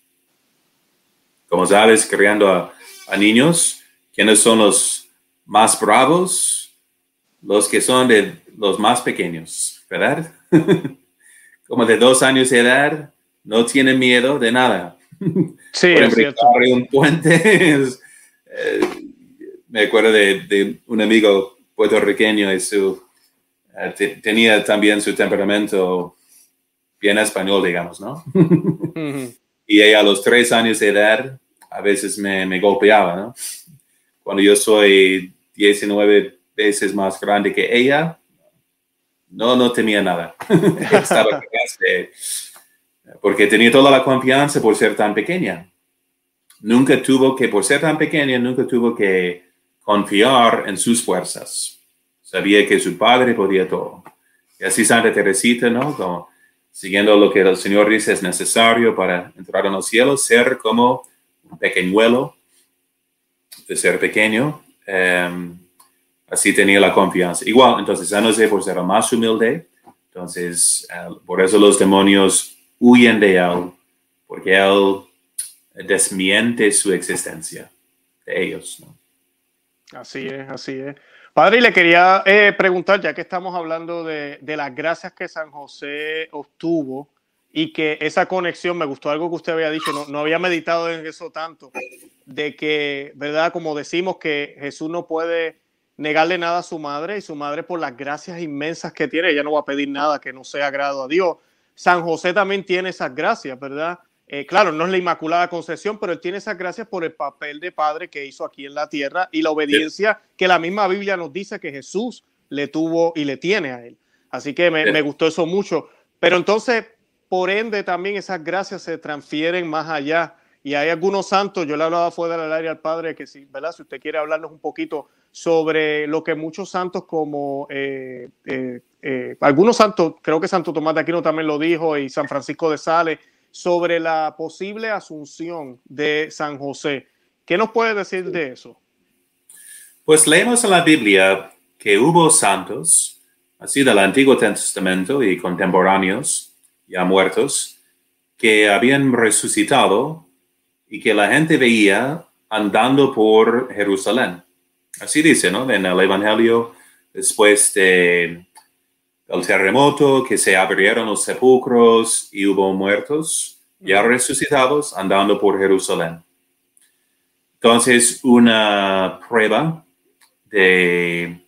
Como sabes, creando a, a niños, ¿quiénes son los más bravos? Los que son de los más pequeños, ¿verdad? Como de dos años de edad, no tienen miedo de nada. Sí, es cierto. un puente. Eh, me acuerdo de, un amigo puertorriqueño y su, eh, tenía también su temperamento bien español, digamos, ¿no? Y ella a los tres años de edad a veces me, me golpeaba, ¿no? Cuando yo soy 19 veces más grande que ella, no, no tenía nada. Estaba porque tenía toda la confianza por ser tan pequeña. Nunca tuvo que, por ser tan pequeña, nunca tuvo que confiar en sus fuerzas. Sabía que su padre podía todo. Y así Santa Teresita, ¿no? Como, siguiendo lo que el Señor dice es necesario para entrar en los cielos, ser como un pequeñuelo, de ser pequeño. Em, así tenía la confianza. Igual, entonces San José por ser más humilde, entonces eh, por eso los demonios huyen de él, porque él desmiente su existencia de ellos. Así es, así es. Padre, le quería eh, preguntar, ya que estamos hablando de, de, las gracias que San José obtuvo y que esa conexión, me gustó algo que usted había dicho, no, no había meditado en eso tanto, de que, ¿verdad? Como decimos que Jesús no puede negarle nada a su madre y su madre por las gracias inmensas que tiene, ella no va a pedir nada que no sea agrado a Dios. San José también tiene esas gracias, ¿verdad? Eh, claro, no es la Inmaculada Concepción, pero él tiene esas gracias por el papel de padre que hizo aquí en la tierra y la obediencia que la misma Biblia nos dice que Jesús le tuvo y le tiene a él. Así que me, me gustó eso mucho. Pero entonces, por ende, también esas gracias se transfieren más allá. Y hay algunos santos, yo le hablaba fuera del área al Padre, que si, ¿verdad? si usted quiere hablarnos un poquito sobre lo que muchos santos como eh, eh, algunos santos, creo que Santo Tomás de Aquino también lo dijo y San Francisco de Sales, sobre la posible asunción de San José. ¿Qué nos puede decir de eso? Pues leemos en la Biblia que hubo santos, así del Antiguo Testamento y contemporáneos, ya muertos, que habían resucitado y que la gente veía andando por Jerusalén. Así dice, ¿no? En el Evangelio, después de el terremoto, que se abrieron los sepulcros y hubo muertos ya resucitados andando por Jerusalén. Entonces, una prueba de,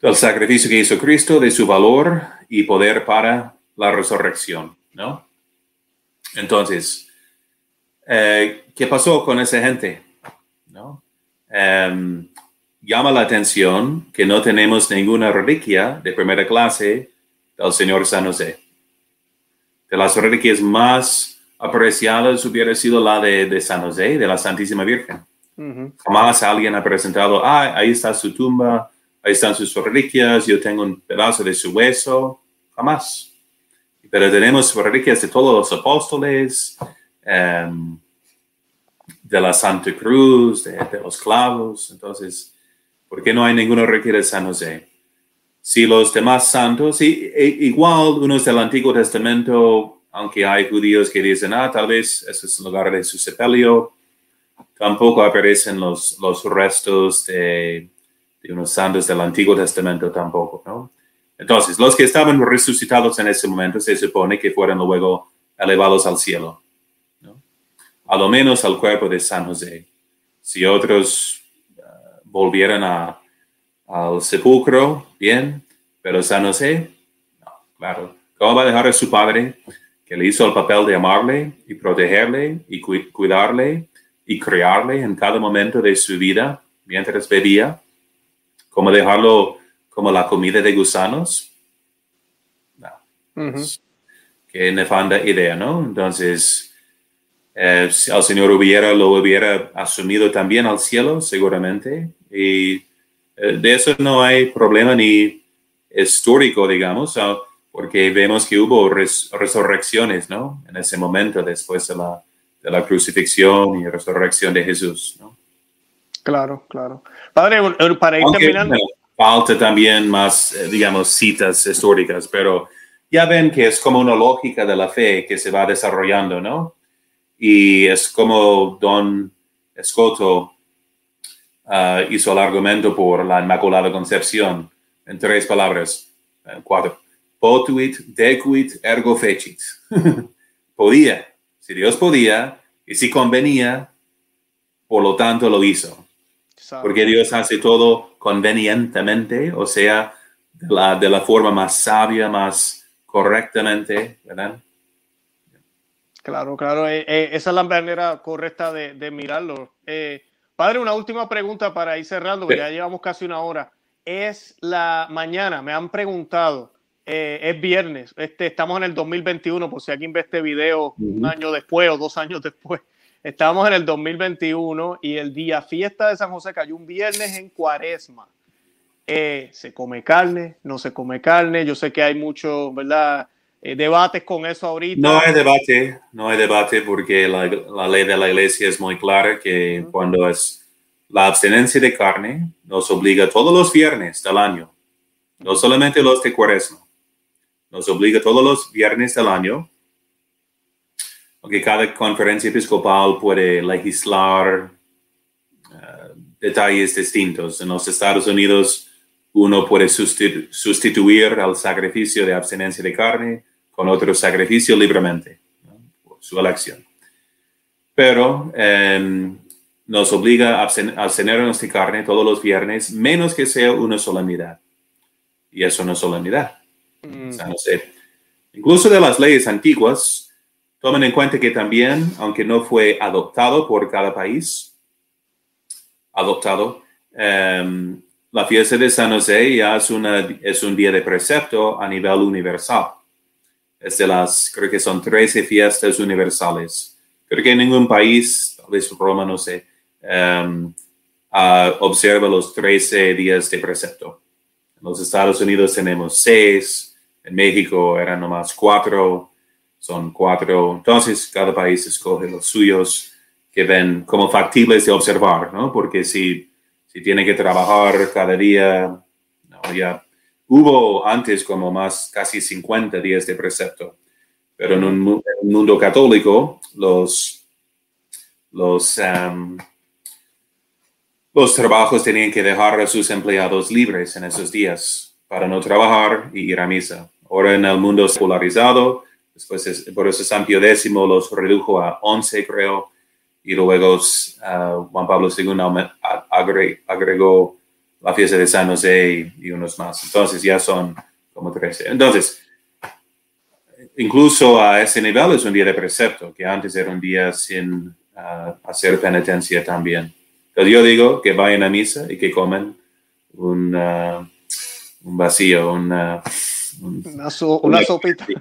del sacrificio que hizo Cristo, de su valor y poder para la resurrección, ¿no? Entonces, eh, ¿qué pasó con esa gente? ¿No? Em, llama la atención que no tenemos ninguna reliquia de primera clase del Señor San José. De las reliquias más apreciadas hubiera sido la de, San José, de la Santísima Virgen. Jamás alguien ha presentado, ah, ahí está su tumba, ahí están sus reliquias, yo tengo un pedazo de su hueso. Jamás. Pero tenemos reliquias de todos los apóstoles, em, de la Santa Cruz, de, los clavos. Entonces, ¿Por qué no hay ninguna reliquia de San José? Si los demás santos, y, e, igual unos del Antiguo Testamento, aunque hay judíos que dicen, ah, tal vez ese es el lugar de su sepelio, tampoco aparecen los, los restos de, de unos santos del Antiguo Testamento tampoco, ¿no? Entonces, los que estaban resucitados en ese momento se supone que fueron luego elevados al cielo. A lo menos al cuerpo de San José. Si otros volvieran a, al sepulcro, bien, pero San José, no, claro. ¿Cómo va a dejar a su padre que le hizo el papel de amarle y protegerle y cuidarle y criarle en cada momento de su vida mientras bebía? ¿Cómo dejarlo como la comida de gusanos? No. Qué nefanda idea, ¿no? Entonces, eh, el Señor hubiera, lo hubiera asumido también al cielo, seguramente, y eh, de eso no hay problema ni histórico, digamos, porque vemos que hubo resurrecciones, ¿no? En ese momento, después de la, de la crucifixión y resurrección de Jesús, ¿no? Claro, claro. Padre, para ir terminando. falta también más, eh, digamos, citas históricas, pero ya ven que es como una lógica de la fe que se va desarrollando, ¿no? Y es como Don Escoto Ah, hizo el argumento por la Inmaculada Concepción en tres palabras, eh, cuatro. Potuit, decuit, ergo fecit. podía, si Dios podía y si convenía, por lo tanto lo hizo. Porque Dios hace todo convenientemente, o sea, de la, de la forma más sabia, más correctamente, ¿verdad? Claro, claro, eh, eh, esa es la manera correcta de, de mirarlo. Padre, una última pregunta para ir cerrando, porque ya llevamos casi una hora. Es la mañana, me han preguntado, eh, es viernes, este, estamos en el 2021, por si alguien ve este video un año después o dos años después. Estamos en el 2021 y el día fiesta de San José cayó un viernes en cuaresma. Eh, ¿Se come carne? ¿No se come carne? Yo sé que hay mucho, ¿verdad? Eh, debates con eso ahorita. No hay debate, no hay debate porque la, la ley de la iglesia es muy clara que cuando es la abstinencia de carne nos obliga todos los viernes del año, no solamente los de cuaresma, nos obliga todos los viernes del año, aunque cada conferencia episcopal puede legislar uh, detalles distintos. En los Estados Unidos uno puede sustituir al sacrificio de abstinencia de carne con otro sacrificio libremente, por su elección. Pero em, nos obliga a abstenernos de carne todos los viernes, menos que sea una solemnidad. Y eso no es solemnidad. Mm. O sea, no sé. Incluso de las leyes antiguas, tomen en cuenta que también, aunque no fue adoptado por cada país, adoptado, em, la fiesta de San José ya es, una, es un día de precepto a nivel universal. Es de las, creo que son 13 fiestas universales. Creo que en ningún país, tal vez Roma, no sé, um, observa los 13 días de precepto. En los Estados Unidos tenemos 6, en México eran nomás 4, son 4. Entonces, cada país escoge los suyos que ven como factibles de observar, ¿no? Porque si si tiene que trabajar cada día, no, ya hubo antes como más casi 50 días de precepto, pero en un, mundo católico los, los, um, los trabajos tenían que dejar a sus empleados libres en esos días para no trabajar y ir a misa. Ahora en el mundo polarizado, después por eso San Pío X los redujo a 11, creo, y luego uh, Juan Pablo II agregó la fiesta de San José y, unos más. Entonces ya son como 13. Entonces, incluso a ese nivel es un día de precepto, que antes era un día sin uh, hacer penitencia también. Entonces yo digo que vayan a misa y que comen un, uh, un vacío, una, una, sopita.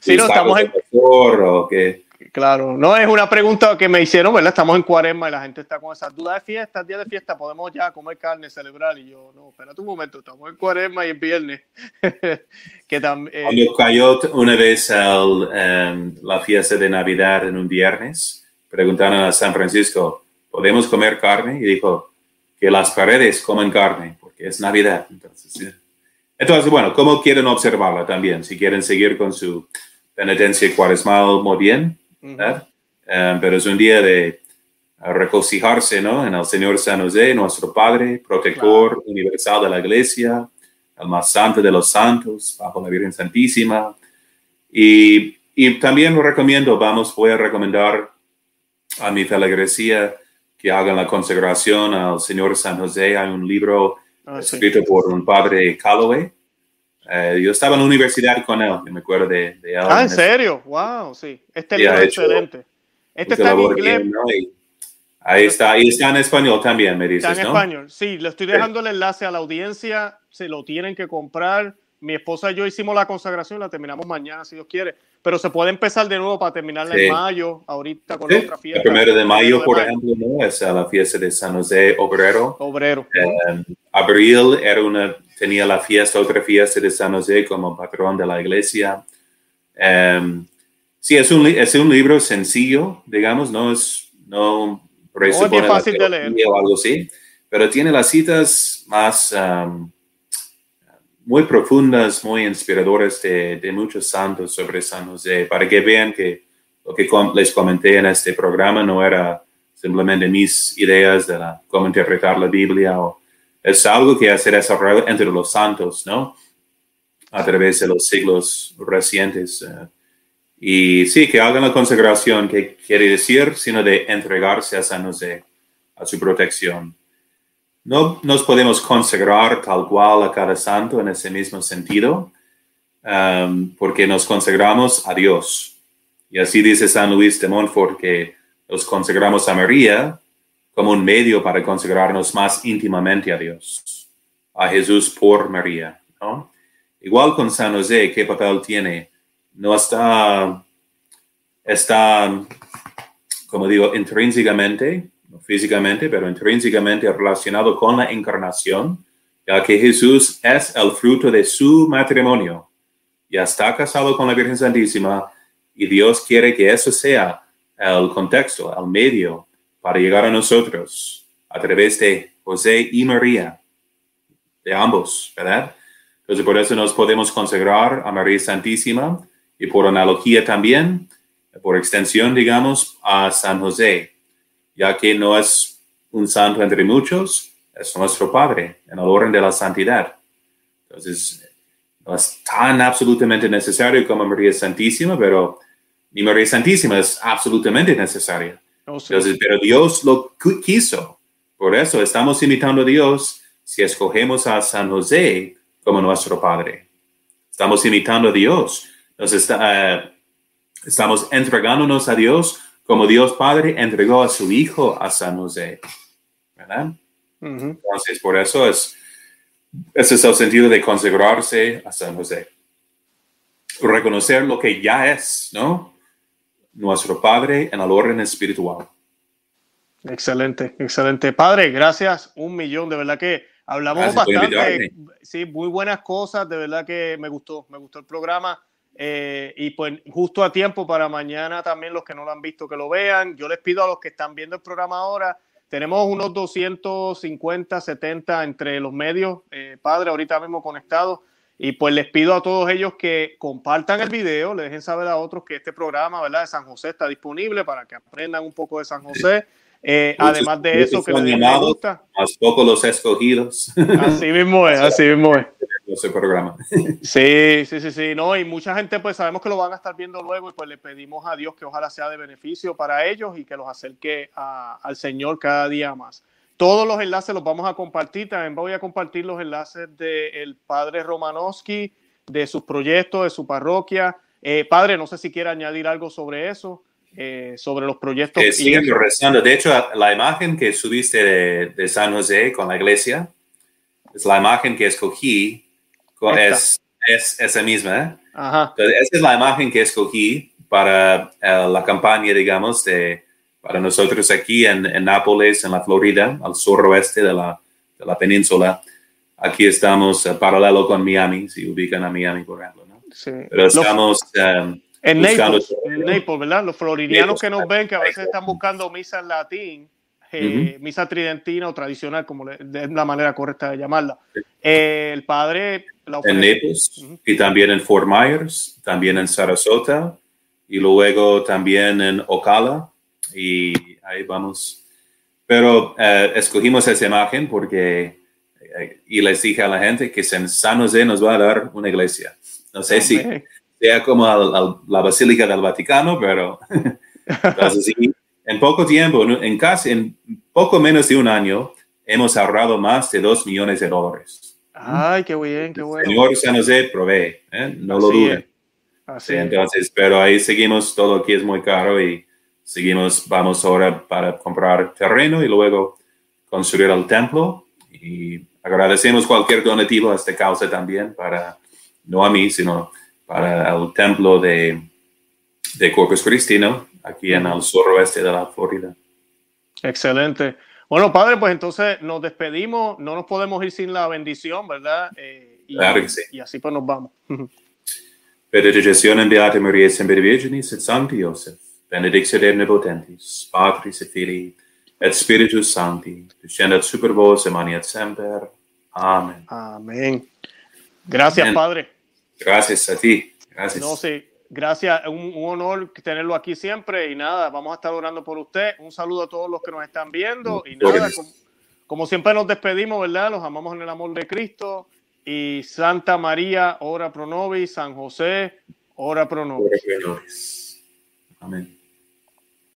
sí, no, estamos en... O que, Claro, no es una pregunta que me hicieron, ¿verdad? Estamos en cuaresma y la gente está con esas dudas de fiesta, día de fiesta, podemos ya comer carne, celebrar. Y yo, no, espérate un momento, estamos en cuaresma y es viernes. que también, eh, cayó una vez el, em, la fiesta de Navidad en un viernes, preguntaron a San Francisco, ¿podemos comer carne? Y dijo que las paredes comen carne, porque es Navidad. Entonces, entonces bueno, ¿cómo quieren observarla también? Si quieren seguir con su penitencia cuaresmal, muy bien eh, pero es un día de regocijarse ¿no? en el Señor San José, nuestro Padre, protector universal de la Iglesia, el más santo de los santos, bajo la Virgen Santísima. Y, y también lo recomiendo, vamos, voy a recomendar a mi feligresía que hagan la consagración al Señor San José. Hay un libro ah, escrito por un padre Calloway, eh, yo estaba en la universidad con él, me acuerdo de, él. Ah, ¿en serio? Wow, sí. Este libro es excelente. Este está en inglés. ahí está, ahí está en español también, me dices, Está en español, sí. Le estoy dejando el enlace a la audiencia, se lo tienen que comprar. Mi esposa y yo hicimos la consagración, la terminamos mañana, si Dios quiere. Pero se puede empezar de nuevo para terminarla en mayo, ahorita con otra fiesta. El primero de mayo, por ejemplo, ¿no? es la fiesta de San José Obrero. Obrero. Eh, abril era una tenía la fiesta, otra fiesta de San José como patrón de la iglesia. Um, sí, es un, es un libro sencillo, digamos, no es, no es fácil de leer. O algo así, pero tiene las citas más muy profundas, muy inspiradoras de, de, muchos santos sobre San José, para que vean que lo que les comenté en este programa no era simplemente mis ideas de la, cómo interpretar la Biblia o es algo que ha sido desarrollado entre los santos, ¿no? A través de los siglos recientes. Eh. y sí, que hagan la consagración, que quiere decir, sino de entregarse a San José, a su protección. No nos podemos consagrar tal cual a cada santo en ese mismo sentido, um, porque nos consagramos a Dios. Y así dice San Luis de Montfort que nos consagramos a María como un medio para consagrarnos más íntimamente a Dios, a Jesús por María. ¿no? Igual con San José, ¿qué papel tiene? No está, está, como digo, intrínsecamente, físicamente, pero intrínsecamente relacionado con la encarnación, ya que Jesús es el fruto de su matrimonio. Ya está casado con la Virgen Santísima y Dios quiere que eso sea el contexto, el medio para llegar a nosotros a través de José y María, de ambos, ¿verdad? Entonces por eso nos podemos consagrar a María Santísima y por analogía también, por extensión, digamos, a San José, ya que no es un santo entre muchos, es nuestro Padre en el orden de la santidad. Entonces, no es tan absolutamente necesario como María Santísima, pero ni María Santísima es absolutamente necesaria Oh, Entonces, pero Dios lo quiso. Por eso estamos invitando a Dios si escogemos a San José como nuestro Padre. Estamos imitando a Dios. Entonces, uh, estamos entregándonos a Dios como Dios Padre entregó a su Hijo a San José. ¿Verdad? Entonces, por eso es, ese es el sentido de consagrarse a San José. Reconocer lo que ya es, ¿no? Nuestro Padre en el orden espiritual. Excelente, excelente. Padre, gracias un millón. De verdad que hablamos bastante. Sí, muy buenas cosas. De verdad que me gustó, me gustó el programa. Eh, y pues justo a tiempo para mañana también los que no lo han visto que lo vean. Yo les pido a los que están viendo el programa ahora, tenemos unos 250, 70 entre los medios, eh, padre, ahorita mismo conectados. Y pues les pido a todos ellos que compartan el video, le dejen saber a otros que este programa ¿verdad? de San José está disponible para que aprendan un poco de San José. Eh, además de eso, que me gusta. Más poco los escogidos. Así mismo es, así mismo es. Ese programa. Sí, sí, sí, sí, no, y mucha gente pues sabemos que lo van a estar viendo luego y pues le pedimos a Dios que ojalá sea de beneficio para ellos y que los acerque al Señor cada día más. Todos los enlaces los vamos a compartir, también voy a compartir los enlaces del Padre Romanowski, de sus proyectos, de su parroquia. Eh, padre, no sé si quiere añadir algo sobre eso. Eh, sobre los proyectos. Eh, rezando. De hecho, la imagen que subiste de, San José con la iglesia es la imagen que escogí. es, es, esa misma. ¿eh? Entonces, esa es la imagen que escogí para la campaña, digamos, de, para nosotros aquí en, en, Nápoles, en la Florida, al suroeste de la, de la península. Aquí estamos paralelo con Miami, si ubican a Miami, por ejemplo. ¿no? Sí. Pero estamos... En Naples, ¿verdad? Los floridianos que nos ven, que a veces están buscando misa en latín, eh, misa tridentina o tradicional, como es la manera correcta de llamarla. Eh, el padre... en Naples y también en Fort Myers, también en Sarasota y luego también en Ocala y ahí vamos. Pero eh, escogimos esa imagen porque y les dije a la gente que en San José nos va a dar una iglesia. No sé si sea como la Basílica del Vaticano, pero en poco tiempo, en casi, en poco menos de un año, hemos ahorrado más de dos millones de dólares. Ay, qué bien, qué bueno. Señor San José provee, ¿eh? no lo duden. entonces, pero ahí seguimos, todo aquí es muy caro y seguimos, vamos ahora para comprar terreno y luego construir el templo y agradecemos cualquier donativo a esta causa también para, no a mí, sino para el templo de, de Corpus Christi, Aquí en el suroeste de la Florida. Excelente. Bueno, padre, pues entonces nos despedimos. No nos podemos ir sin la bendición, ¿verdad? Eh, y, claro que sí. Y así pues nos vamos. Benedicción en Beata Maria Semper Virginis et Sancti Joseph, benedicere omnipotentis, Patris et Filii, et Spiritus Sancti, descendat super vos et semper. Amén. Amén. Gracias, Padre. Gracias a ti. Gracias. No, sí. Gracias, un, un, honor tenerlo aquí siempre y nada, vamos a estar orando por usted. Un saludo a todos los que nos están viendo y nada, como, siempre nos despedimos, ¿verdad? Los amamos en el amor de Cristo y Santa María, ora pro nobis, San José, ora pro nobis. Amén.